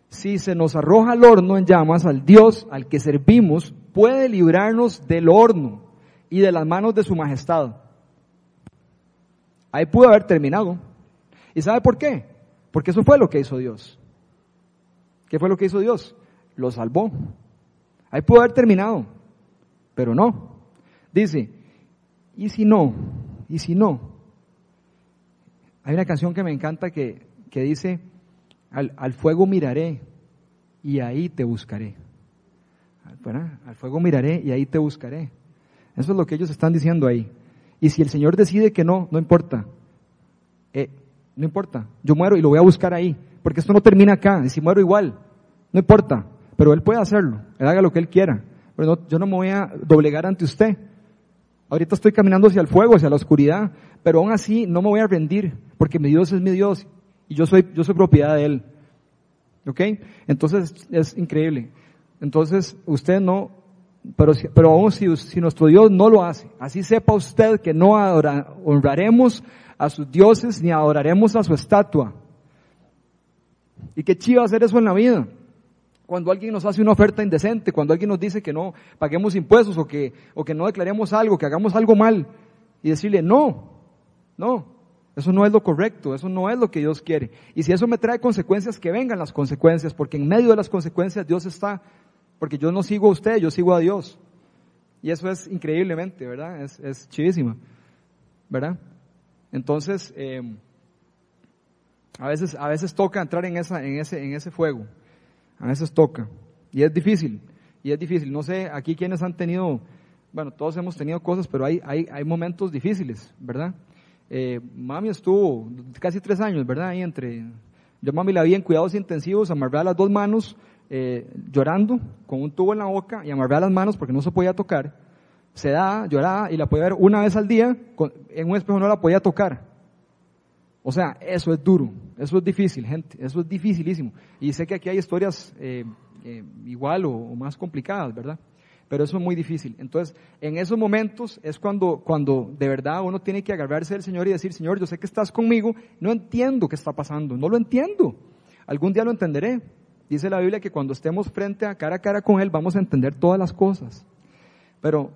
Si se nos arroja al horno en llamas, al Dios al que servimos puede librarnos del horno y de las manos de su majestad. Ahí pudo haber terminado. ¿Y sabe por qué? Porque eso fue lo que hizo Dios. ¿Qué fue lo que hizo Dios? Lo salvó. Ahí pudo haber terminado, pero no. Dice, ¿y si no? ¿Y si no? Hay una canción que me encanta que, que dice, al, al, fuego miraré y ahí te buscaré. Al fuego miraré y ahí te buscaré. Eso es lo que ellos están diciendo ahí. Y si el Señor decide que no, no importa. Eh, no importa. Yo muero y lo voy a buscar ahí. Porque esto no termina acá. Y si muero igual, no importa. Pero Él puede hacerlo. Él haga lo que Él quiera. Pero yo no me voy a doblegar ante usted. Ahorita estoy caminando hacia el fuego, hacia la oscuridad. Pero aún así no me voy a rendir. Porque mi Dios es mi Dios. Y yo soy, yo soy propiedad de Él. ¿Ok? Entonces es increíble. Entonces usted no pero, pero aún si, si, nuestro Dios no lo hace, así sepa usted que no honraremos a sus dioses ni adoraremos a su estatua. Y qué chido hacer eso en la vida. Cuando alguien nos hace una oferta indecente, cuando alguien nos dice que no paguemos impuestos o que, o que no declaremos algo, que hagamos algo mal, y decirle, no, no, eso no es lo correcto, eso no es lo que Dios quiere. Y si eso me trae consecuencias, que vengan las consecuencias, porque en medio de las consecuencias Dios está porque yo no sigo a usted, yo sigo a Dios. Y eso es increíblemente, ¿verdad? Es, es ¿verdad? Entonces, eh, a veces, a veces toca entrar en esa, en ese, en ese fuego. A veces toca. Y es difícil. Y es difícil. No sé, aquí quienes han tenido, bueno, todos hemos tenido cosas, pero hay, hay, hay momentos difíciles, ¿verdad? Eh, mami estuvo casi tres años, ¿verdad? Ahí entre, yo mami la vi en cuidados intensivos, amarrada las dos manos, eh, llorando con un tubo en la boca y amarraba las manos porque no se podía tocar. Se da, lloraba y la podía ver una vez al día, en un espejo no la podía tocar. O sea, eso es duro, eso es difícil, gente, eso es dificilísimo. Y sé que aquí hay historias eh, eh, igual o, más complicadas, ¿verdad? Pero eso es muy difícil. Entonces, en esos momentos es cuando, cuando de verdad uno tiene que agarrarse del Señor y decir, Señor, yo sé que estás conmigo, no entiendo qué está pasando, no lo entiendo. Algún día lo entenderé. Dice la Biblia que cuando estemos frente a cara a cara con Él vamos a entender todas las cosas. Pero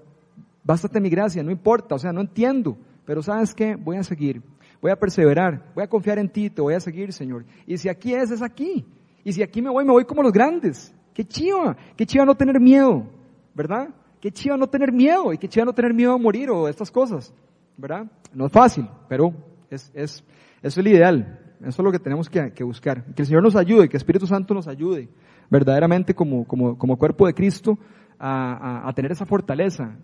bástate mi gracia, no importa, o sea, no entiendo. Pero sabes qué, voy a seguir, voy a perseverar, voy a confiar en ti, te voy a seguir, Señor. Y si aquí es, es aquí. Y si aquí me voy, me voy como los grandes. Qué chiva, qué chiva no tener miedo, ¿verdad? Qué chiva no tener miedo y qué chiva no tener miedo a morir o estas cosas, ¿verdad? No es fácil, pero es, es, el ideal. Eso es lo que tenemos que, que, buscar. Que el Señor nos ayude, que el Espíritu Santo nos ayude verdaderamente como, como, como cuerpo de Cristo a, a tener esa fortaleza,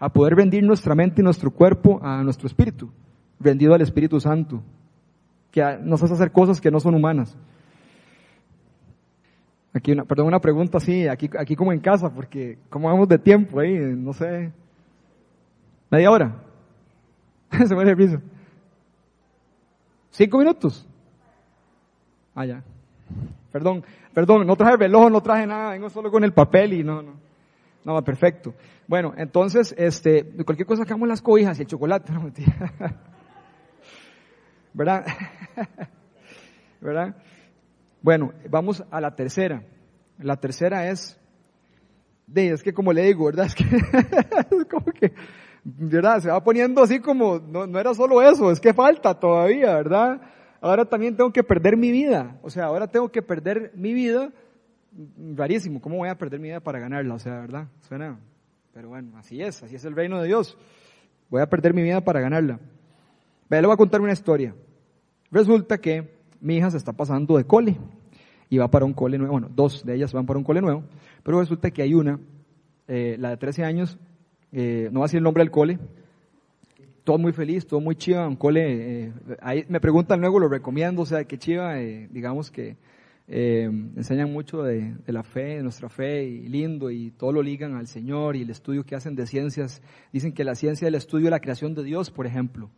a poder rendir nuestra mente y nuestro cuerpo a nuestro espíritu, rendido al Espíritu Santo, que nos hace hacer cosas que no son humanas. Aquí una, perdón, una pregunta así, aquí, aquí como en casa, porque ¿cómo vamos de tiempo ahí? No sé. ¿Media hora? Se muere el piso. ¿Cinco minutos? Ah, ya. Perdón, perdón, no traje reloj, no traje nada, vengo solo con el papel y no, no. No, perfecto. Bueno, entonces, este, cualquier cosa sacamos las cobijas y el chocolate, no. ¿Verdad? ¿Verdad? Bueno, vamos a la tercera. La tercera es, de, es que como le digo, ¿verdad? Es que, es como que, ¿verdad? Se va poniendo así como, no, no era solo eso, es que falta todavía, ¿verdad? Ahora también tengo que perder mi vida. O sea, ahora tengo que perder mi vida. Rarísimo, ¿cómo voy a perder mi vida para ganarla? O sea, ¿verdad? Suena, pero bueno, así es, así es el reino de Dios. Voy a perder mi vida para ganarla. Vea, le voy a contar una historia. Resulta que mi hija se está pasando de cole y va para un cole nuevo. Bueno, dos de ellas van para un cole nuevo, pero resulta que hay una, eh, la de 13 años, eh, no va a decir el nombre del cole, todo muy feliz, todo muy chiva, un cole, eh, ahí me preguntan luego, lo recomiendo, o sea, que chiva, digamos que enseñan mucho de, de, la fe, de nuestra fe, y lindo, y todo lo ligan al Señor, y el estudio que hacen de ciencias, dicen que la ciencia del estudio de la creación de Dios, por ejemplo.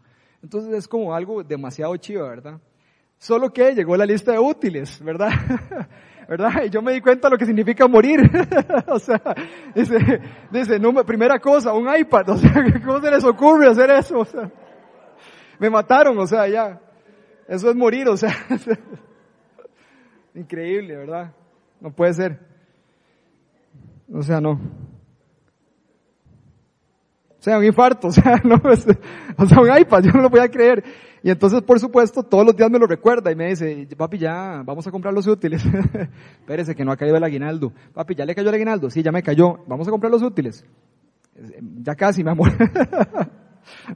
Entonces es como algo demasiado chiva, ¿verdad? Solo que llegó la lista de útiles, ¿verdad? ¿Verdad? Y yo me di cuenta de lo que significa morir. o sea, dice, dice, primera cosa, un iPad, o sea, ¿cómo se les ocurre hacer eso? O sea, me mataron, o sea, ya. Eso es morir, o sea. Increíble, ¿verdad? No puede ser. O sea, no. O sea, un infarto, o sea, no, o sea, un iPad, yo no lo voy a creer. Y entonces, por supuesto, todos los días me lo recuerda y me dice, papi, ya, vamos a comprar los útiles. Espérese que no ha caído el aguinaldo. Papi, ¿ya le cayó el aguinaldo? Sí, ya me cayó. Vamos a comprar los útiles. Ya casi, mi amor.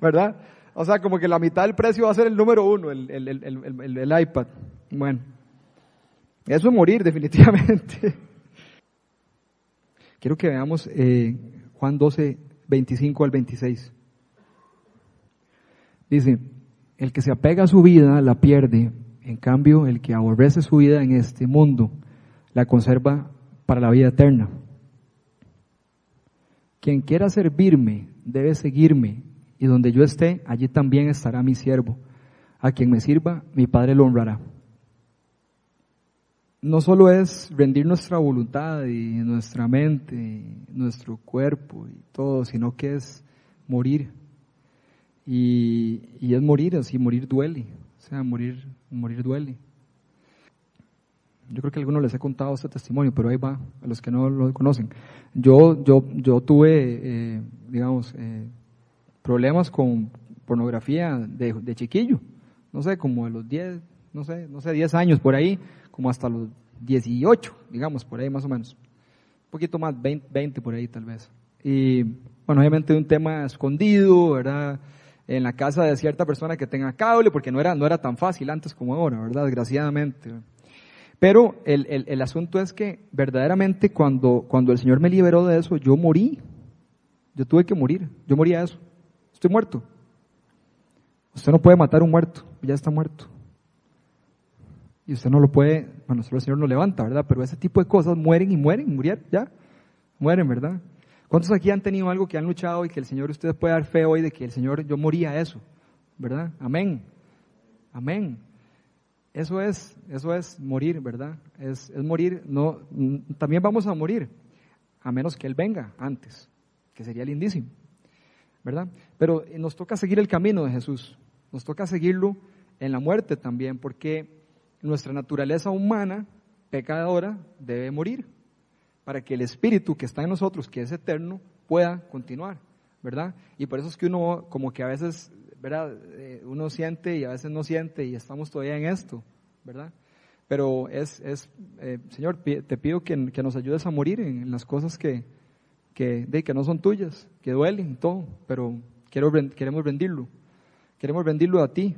¿Verdad? O sea, como que la mitad del precio va a ser el número uno, el, el, el, el iPad. Bueno. Eso es morir, definitivamente. Quiero que veamos eh, Juan 12, 25 al 26. Dice, el que se apega a su vida la pierde, en cambio el que aborrece su vida en este mundo la conserva para la vida eterna. Quien quiera servirme debe seguirme, y donde yo esté, allí también estará mi siervo. A quien me sirva, mi Padre lo honrará. No solo es rendir nuestra voluntad y nuestra mente, nuestro cuerpo y todo, sino que es morir y, y es morir, así morir duele. O sea, morir, morir duele. Yo creo que a algunos les he contado este testimonio, pero ahí va, a los que no lo conocen. Yo, yo, yo tuve, eh, digamos, eh, problemas con pornografía de, de, chiquillo. No sé, como a los 10, no sé, no sé, 10 años por ahí, como hasta los 18, digamos, por ahí más o menos. Un poquito más, 20, 20 por ahí tal vez. Y, bueno, obviamente un tema escondido, ¿verdad? en la casa de cierta persona que tenga cable, porque no era, no era tan fácil antes como ahora, ¿verdad? Desgraciadamente. Pero el, el, el asunto es que verdaderamente cuando, cuando el Señor me liberó de eso, yo morí. Yo tuve que morir. Yo morí a eso. Estoy muerto. Usted no puede matar a un muerto, ya está muerto. Y usted no lo puede, bueno, solo el Señor lo levanta, ¿verdad? Pero ese tipo de cosas mueren y mueren, murieron, ya. Mueren, ¿verdad? ¿Cuántos aquí han tenido algo que han luchado y que el Señor, ustedes puede dar fe hoy de que el Señor, yo moría eso? ¿Verdad? Amén. Amén. Eso es, eso es morir, ¿verdad? Es, es morir, no, también vamos a morir, a menos que Él venga antes, que sería lindísimo, ¿verdad? Pero nos toca seguir el camino de Jesús, nos toca seguirlo en la muerte también, porque nuestra naturaleza humana, pecadora, debe morir, para que el Espíritu que está en nosotros, que es eterno, pueda continuar, ¿verdad? Y por eso es que uno como que a veces, ¿verdad? Eh, uno siente y a veces no siente y estamos todavía en esto, ¿verdad? Pero es, es eh, Señor, te pido que, que, nos ayudes a morir en, las cosas que, que, de, que no son tuyas, que duelen, todo, pero quiero, queremos rendirlo, queremos rendirlo a ti.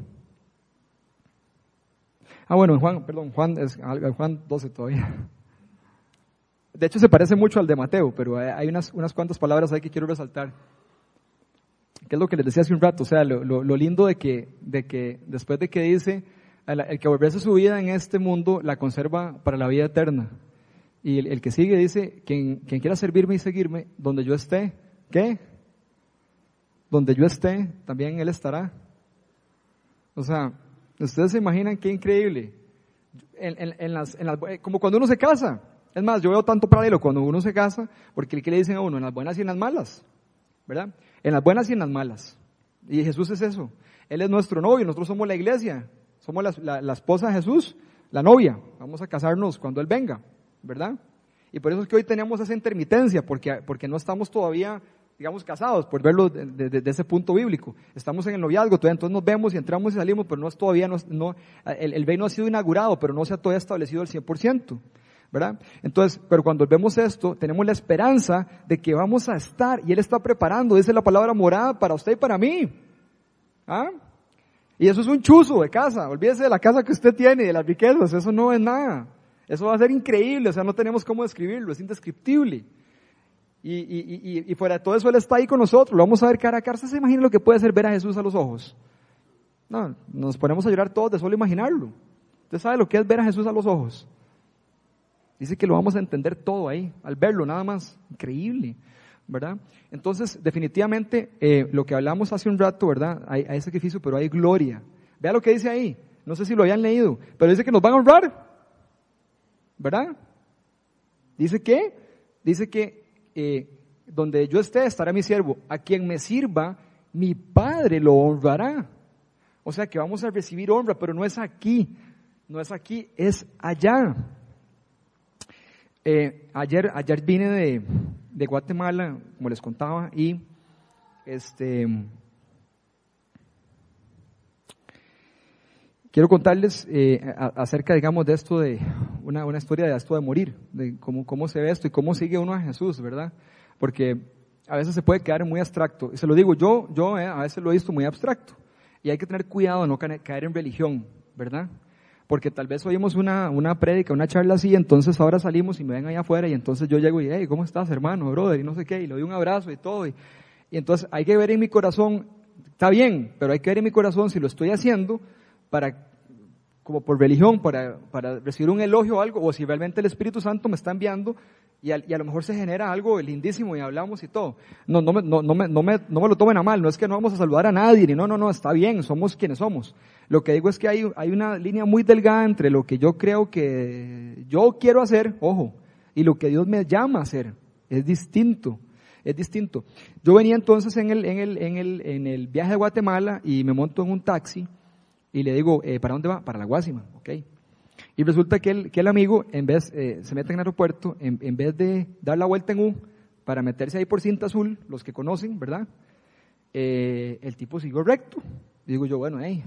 Ah, bueno, Juan, perdón, Juan es Juan 12 todavía. De hecho, se parece mucho al de Mateo, pero hay unas, unas cuantas palabras ahí que quiero resaltar. Que es lo que les decía hace un rato, o sea, lo, lo, lindo de que, de que después de que dice, el, que volverse su vida en este mundo la conserva para la vida eterna. Y el, que sigue dice, quien, quien quiera servirme y seguirme, donde yo esté, ¿qué? Donde yo esté, también Él estará. O sea, ustedes se imaginan qué increíble. En, en, las, en las, como cuando uno se casa. Es más, yo veo tanto paralelo cuando uno se casa, porque ¿qué le dicen a uno? En las buenas y en las malas, ¿verdad? En las buenas y en las malas. Y Jesús es eso. Él es nuestro novio, nosotros somos la iglesia, somos la, la, esposa de Jesús, la novia. Vamos a casarnos cuando Él venga, ¿verdad? Y por eso es que hoy tenemos esa intermitencia, porque, porque no estamos todavía, digamos, casados, por verlo desde de, ese punto bíblico. Estamos en el noviazgo, todavía entonces nos vemos y entramos y salimos, pero no es todavía, no, no el, el ha sido inaugurado, pero no se ha todavía establecido al 100%. ¿verdad? Entonces, pero cuando vemos esto, tenemos la esperanza de que vamos a estar, y Él está preparando, dice la palabra morada para usted y para mí. ¿Ah? Y eso es un chuzo de casa, olvídese de la casa que usted tiene, de las riquezas, eso no es nada. Eso va a ser increíble, o sea, no tenemos cómo describirlo, es indescriptible. Y, y, y, y fuera de todo eso, Él está ahí con nosotros, lo vamos a ver cara a cara. ¿Se imagina lo que puede ser ver a Jesús a los ojos? No, nos ponemos a llorar todos de solo imaginarlo. Usted sabe lo que es ver a Jesús a los ojos. Dice que lo vamos a entender todo ahí, al verlo nada más. Increíble, ¿verdad? Entonces, definitivamente, eh, lo que hablamos hace un rato, ¿verdad? Hay, hay, sacrificio, pero hay gloria. Vea lo que dice ahí. No sé si lo hayan leído, pero dice que nos van a honrar. ¿Verdad? Dice que, dice que eh, donde yo esté estará mi siervo. A quien me sirva, mi Padre lo honrará. O sea que vamos a recibir honra, pero no es aquí, no es aquí, es allá. Eh, ayer, ayer vine de, de, Guatemala, como les contaba, y este, quiero contarles eh, acerca, digamos, de esto de una, una, historia de esto de morir, de cómo, cómo se ve esto y cómo sigue uno a Jesús, ¿verdad? Porque a veces se puede quedar muy abstracto. Y se lo digo, yo, yo eh, a veces lo he visto muy abstracto. Y hay que tener cuidado de no caer en religión, ¿verdad? porque tal vez oímos una, una prédica, una charla así, entonces ahora salimos y me ven allá afuera y entonces yo llego y, hey, ¿cómo estás, hermano, brother? Y no sé qué, y le doy un abrazo y todo. Y entonces hay que ver en mi corazón, está bien, pero hay que ver en mi corazón si lo estoy haciendo para como por religión, para, para recibir un elogio o algo, o si realmente el Espíritu Santo me está enviando y a, y a, lo mejor se genera algo lindísimo y hablamos y todo. No, no, me, no, no, me, no, me, no me lo tomen a mal, no es que no vamos a saludar a nadie, ni no, no, no, está bien, somos quienes somos. Lo que digo es que hay, hay una línea muy delgada entre lo que yo creo que yo quiero hacer, ojo, y lo que Dios me llama a hacer. Es distinto, es distinto. Yo venía entonces en el, en el, en el, en el viaje de Guatemala y me monto en un taxi y le digo, eh, ¿para dónde va? Para la Guásima, ok. Y resulta que el, que el amigo, en vez, eh, se mete en el aeropuerto, en, en, vez de dar la vuelta en U para meterse ahí por cinta azul, los que conocen, ¿verdad? Eh, el tipo siguió recto. Digo yo, bueno, hey.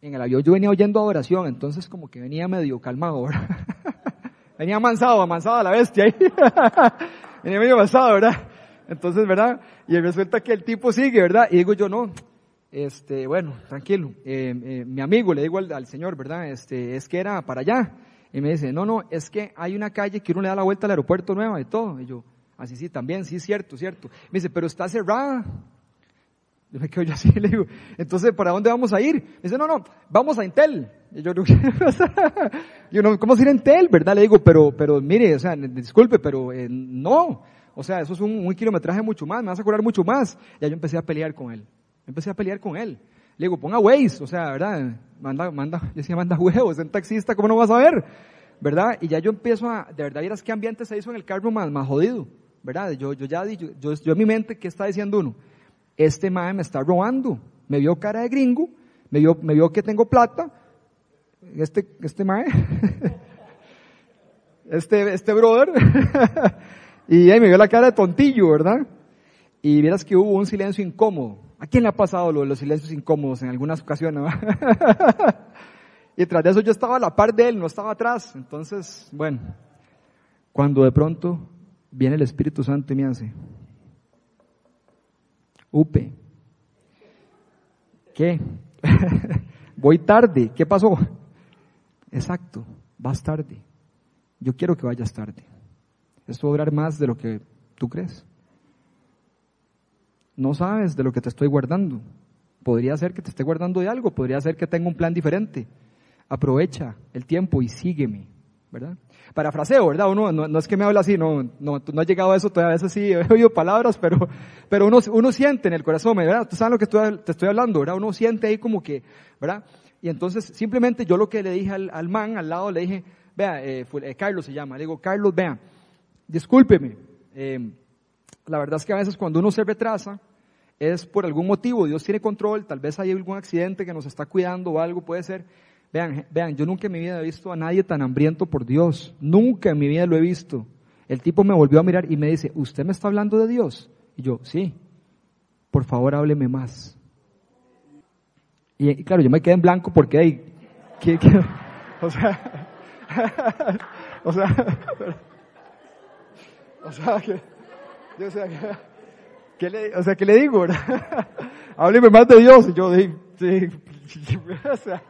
En el avión yo venía oyendo adoración, entonces como que venía medio calmado, ¿verdad? venía amansado, amansado a la bestia ahí. venía medio amansado, ¿verdad? Entonces, ¿verdad? Y resulta que el tipo sigue, ¿verdad? Y digo yo, no, este, bueno, tranquilo, eh, eh, mi amigo, le digo al, señor, ¿verdad? Este, es que era para allá. Y me dice, no, no, es que hay una calle que uno le da la vuelta al aeropuerto nueva y todo. Y yo, así sí, también, sí, cierto, cierto. Me dice, pero está cerrada. Yo me quedo yo así, le digo, entonces, ¿para dónde vamos a ir? Me dice, no, no, vamos a Intel. Y yo, no, ¿cómo ir a Intel, verdad? Le digo, pero, pero mire, o sea, disculpe, pero eh, no. O sea, eso es un, kilometraje mucho más, me vas a cobrar mucho más. Y ahí yo empecé a pelear con él. Empecé a pelear con él. Le digo, ponga Waze, o sea, ¿verdad? Manda, manda, yo decía, manda huevos, en taxista, ¿cómo no vas a ver? ¿Verdad? Y ya yo empiezo a, de verdad, vieras qué ambiente se hizo en el carro más, más jodido, ¿verdad? Yo, yo ya, yo, yo, yo en mi mente, ¿qué está diciendo uno? Este mae me está robando, me vio cara de gringo, me vio, me vio que tengo plata, este, este mae, este, este brother, y ahí me vio la cara de tontillo, ¿verdad? Y vieras que hubo un silencio incómodo. ¿A quién le ha pasado lo de los silencios incómodos en algunas ocasiones? y tras de eso yo estaba a la par de él, no estaba atrás. Entonces, bueno, cuando de pronto viene el Espíritu Santo y me hace, Upe, ¿qué? Voy tarde, ¿qué pasó? Exacto, vas tarde. Yo quiero que vayas tarde. Esto va a durar más de lo que tú crees. No sabes de lo que te estoy guardando. Podría ser que te esté guardando de algo, podría ser que tenga un plan diferente. Aprovecha el tiempo y sígueme, ¿verdad? Parafraseo, ¿verdad? Uno, no, es que me habla así, no, no, no ha llegado a eso todavía, a veces sí he oído palabras, pero, pero uno, uno siente en el corazón, ¿verdad? Tú sabes lo que te estoy hablando, ¿verdad? Uno siente ahí como que, ¿verdad? Y entonces simplemente yo lo que le dije al, al man al lado, le dije, vea, eh, eh, Carlos se llama, le digo, Carlos, vea, discúlpeme, eh, la verdad es que a veces cuando uno se retrasa, es por algún motivo, Dios tiene control, tal vez hay algún accidente que nos está cuidando o algo, puede ser. Vean, vean, yo nunca en mi vida he visto a nadie tan hambriento por Dios, nunca en mi vida lo he visto. El tipo me volvió a mirar y me dice, ¿usted me está hablando de Dios? Y yo, sí, por favor hábleme más. Y, claro, yo me quedé en blanco porque hay, o sea, o sea, o sea, que, yo sé que, ¿qué le, o sea, ¿qué le digo? Hábleme más de Dios. Y yo dije, sí, o sea,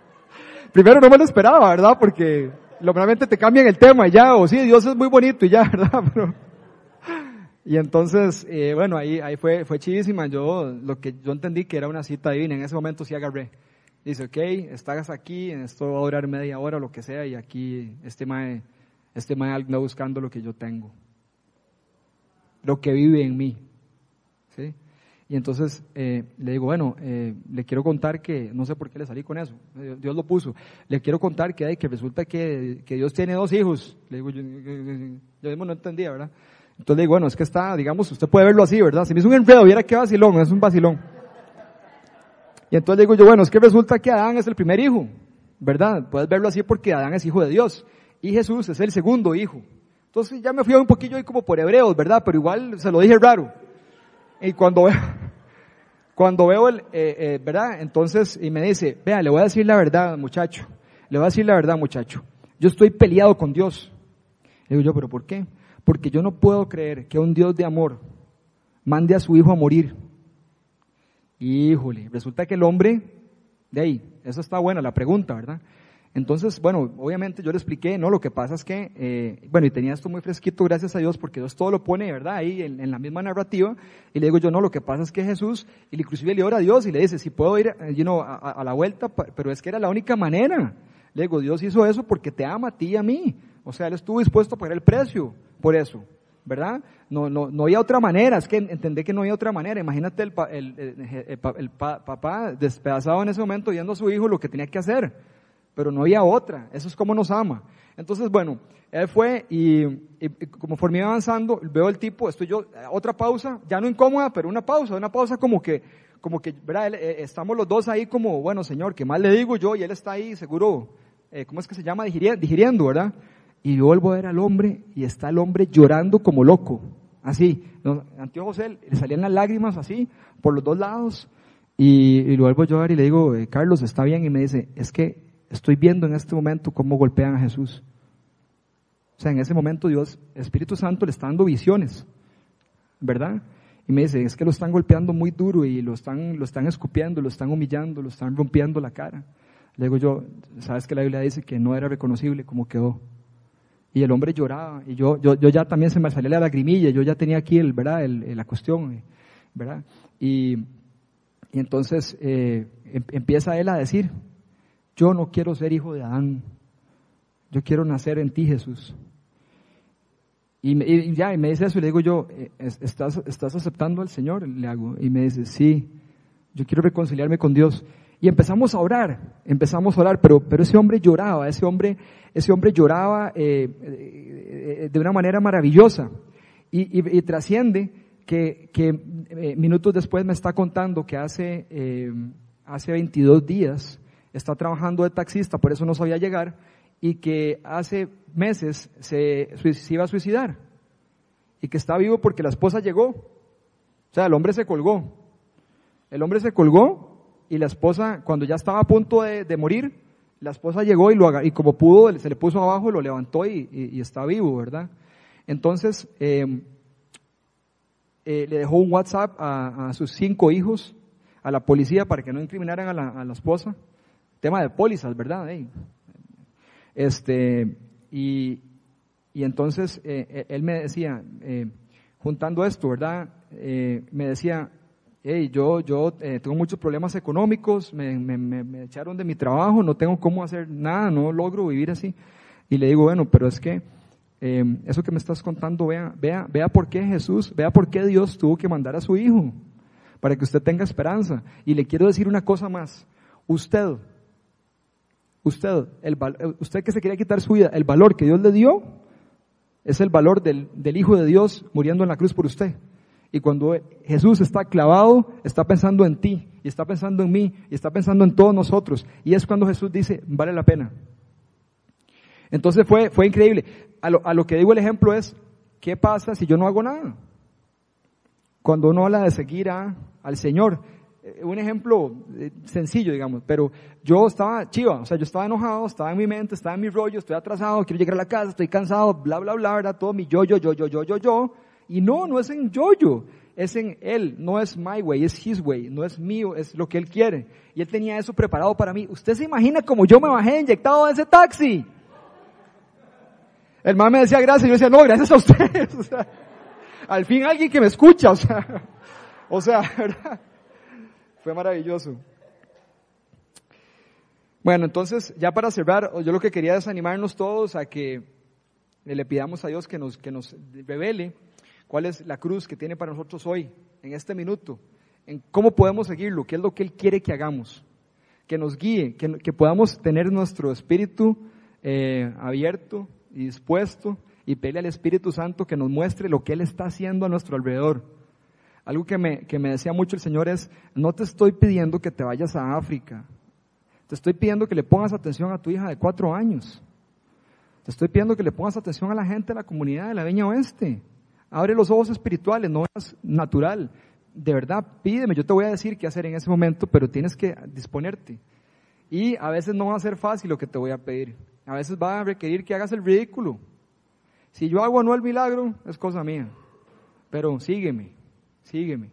primero no me lo esperaba, ¿verdad? Porque normalmente te cambian el tema y ya, o sí, Dios es muy bonito y ya, ¿verdad? Pero, y entonces, eh, bueno, ahí, ahí fue, fue chivísima. Yo, lo que yo entendí que era una cita divina, en ese momento sí agarré. Dice, ok, estás aquí, esto va a durar media hora o lo que sea, y aquí este mae, este mae anda buscando lo que yo tengo. Lo que vive en mí. Y entonces eh, le digo, bueno, eh, le quiero contar que, no sé por qué le salí con eso, Dios lo puso, le quiero contar que, que resulta que, que Dios tiene dos hijos. Le digo, yo, mismo no entendía, ¿verdad? Entonces le digo, bueno, es que está, digamos, usted puede verlo así, ¿verdad? Si me hizo un enredo, viera qué vacilón, es un vacilón. Y entonces le digo yo, bueno, es que resulta que Adán es el primer hijo, ¿verdad? Puedes verlo así porque Adán es hijo de Dios y Jesús es el segundo hijo. Entonces ya me fui un poquillo ahí como por hebreos, ¿verdad? Pero igual se lo dije raro. Y cuando veo, cuando veo el, eh, eh, ¿verdad? Entonces, y me dice, vea, le voy a decir la verdad, muchacho. Le voy a decir la verdad, muchacho. Yo estoy peleado con Dios. Le digo yo, pero ¿por qué? Porque yo no puedo creer que un Dios de amor mande a su hijo a morir. Híjole, resulta que el hombre, de ahí, eso está buena la pregunta, ¿verdad? Entonces, bueno, obviamente yo le expliqué, ¿no? Lo que pasa es que, eh, bueno, y tenía esto muy fresquito, gracias a Dios, porque Dios todo lo pone, ¿verdad? Ahí en, la misma narrativa. Y le digo yo, no, lo que pasa es que Jesús, y inclusive le ora a Dios y le dice, si puedo ir, eh, you know, a, la vuelta, pero es que era la única manera. Le digo, Dios hizo eso porque te ama a ti y a mí. O sea, Él estuvo dispuesto a pagar el precio por eso. ¿verdad? No, no, no había otra manera, es que entendé que no había otra manera. Imagínate el, el, el, papá despedazado en ese momento viendo a su hijo lo que tenía que hacer pero no había otra. Eso es como nos ama. Entonces, bueno, él fue y, y, conforme iba avanzando, veo el tipo, estoy yo, otra pausa, ya no incómoda, pero una pausa, una pausa como que, como que, ¿verdad? Eh, estamos los dos ahí como, bueno, señor, ¿qué más le digo yo? Y él está ahí seguro, eh, ¿cómo es que se llama? Digiriendo, ¿verdad? Y yo vuelvo a ver al hombre y está el hombre llorando como loco, así. ¿no? Anteojos él, le salían las lágrimas así, por los dos lados. Y, y lo vuelvo a llorar y le digo, eh, Carlos, está bien. Y me dice, es que Estoy viendo en este momento cómo golpean a Jesús. O sea, en ese momento Dios, Espíritu Santo le está dando visiones, ¿verdad? Y me dice, es que lo están golpeando muy duro y lo están, lo están escupiendo, lo están humillando, lo están rompiendo la cara. Le digo yo, sabes que la Biblia dice que no era reconocible como quedó. Y el hombre lloraba, y yo, yo, yo ya también se me salía la lagrimilla, yo ya tenía aquí el, ¿verdad? El, la cuestión, ¿verdad? Y, y entonces eh, em, empieza él a decir, yo no quiero ser hijo de Adán. Yo quiero nacer en ti, Jesús. Y, ya, y me dice eso y le digo yo, eh, ¿estás, ¿estás aceptando al Señor? Le hago. Y me dice, sí, yo quiero reconciliarme con Dios. y empezamos a orar, empezamos a orar, pero, pero ese hombre lloraba, ese hombre, ese hombre lloraba eh, eh, de una manera maravillosa y, trasciende que, minutos después me está contando que hace, hace 22 días está trabajando de taxista, por eso no sabía llegar, y que hace meses se, se iba a suicidar y que está vivo porque la esposa llegó. O sea, el hombre se colgó. El hombre se colgó y la esposa, cuando ya estaba a punto de, morir, la esposa llegó y, lo, y como pudo, se le puso abajo, lo levantó y, está vivo, ¿verdad? Entonces, em, eh, le dejó un WhatsApp a, sus cinco hijos, a la policía, para que no incriminaran a la, esposa. Tema de pólizas, ¿verdad? Este, y, y entonces eh, eh, él me decía, juntando esto, ¿verdad? me decía, hey, yo, yo eh, tengo muchos problemas económicos, me, me, me, echaron de mi trabajo, no tengo cómo hacer nada, no logro vivir así. Y le digo, bueno, pero es que em, eso que me estás contando, vea, vea, vea por qué Jesús, vea por qué Dios tuvo que mandar a su Hijo, para que usted tenga esperanza. Y le quiero decir una cosa más, usted, usted, el, usted que se quería quitar su vida, el valor que Dios le dio, es el valor del, del Hijo de Dios muriendo en la cruz por usted. Y cuando Jesús está clavado, está pensando en ti, y está pensando en mí, y está pensando en todos nosotros. Y es cuando Jesús dice, vale la pena. Entonces fue, fue increíble. A lo, a lo que digo el ejemplo es, ¿qué pasa si yo no hago nada? Cuando uno habla de seguir a, al Señor, eh, un ejemplo eh, sencillo, digamos, pero yo estaba chiva, o sea, yo estaba enojado, estaba en mi mente, estaba en mi rollo, estoy atrasado, quiero llegar a la casa, estoy cansado, bla, bla, bla, ¿verdad? Todo mi yo, yo, yo, yo, yo, yo, yo, y no, no es en yo-yo, es en Él, no es my way, es His way, no es mío, es lo que Él quiere. Y Él tenía eso preparado para mí. ¿Usted se imagina cómo yo me bajé inyectado de ese taxi? El man me decía gracias yo decía, no, gracias a ustedes. O sea, al fin alguien que me escucha, o sea, o sea, ¿verdad? Fue maravilloso. Bueno, entonces, ya para cerrar, yo lo que quería es animarnos todos a que le pidamos a Dios que nos, que nos revele cuál es la cruz que tiene para nosotros hoy, en este minuto, en cómo podemos seguirlo, qué es lo que Él quiere que hagamos, que nos guíe, que, podamos tener nuestro espíritu eh, abierto y dispuesto y pedirle al Espíritu Santo que nos muestre lo que Él está haciendo a nuestro alrededor. Algo que me, que me decía mucho el Señor es, no te estoy pidiendo que te vayas a África, te estoy pidiendo que le pongas atención a tu hija de cuatro años. Te estoy pidiendo que le pongas atención a la gente de la comunidad de la Viña Oeste. Abre los ojos espirituales, no es natural. De verdad, pídeme, yo te voy a decir qué hacer en ese momento, pero tienes que disponerte. Y a veces no va a ser fácil lo que te voy a pedir. A veces va a requerir que hagas el ridículo. Si yo hago o no el milagro, es cosa mía. Pero sígueme, sígueme.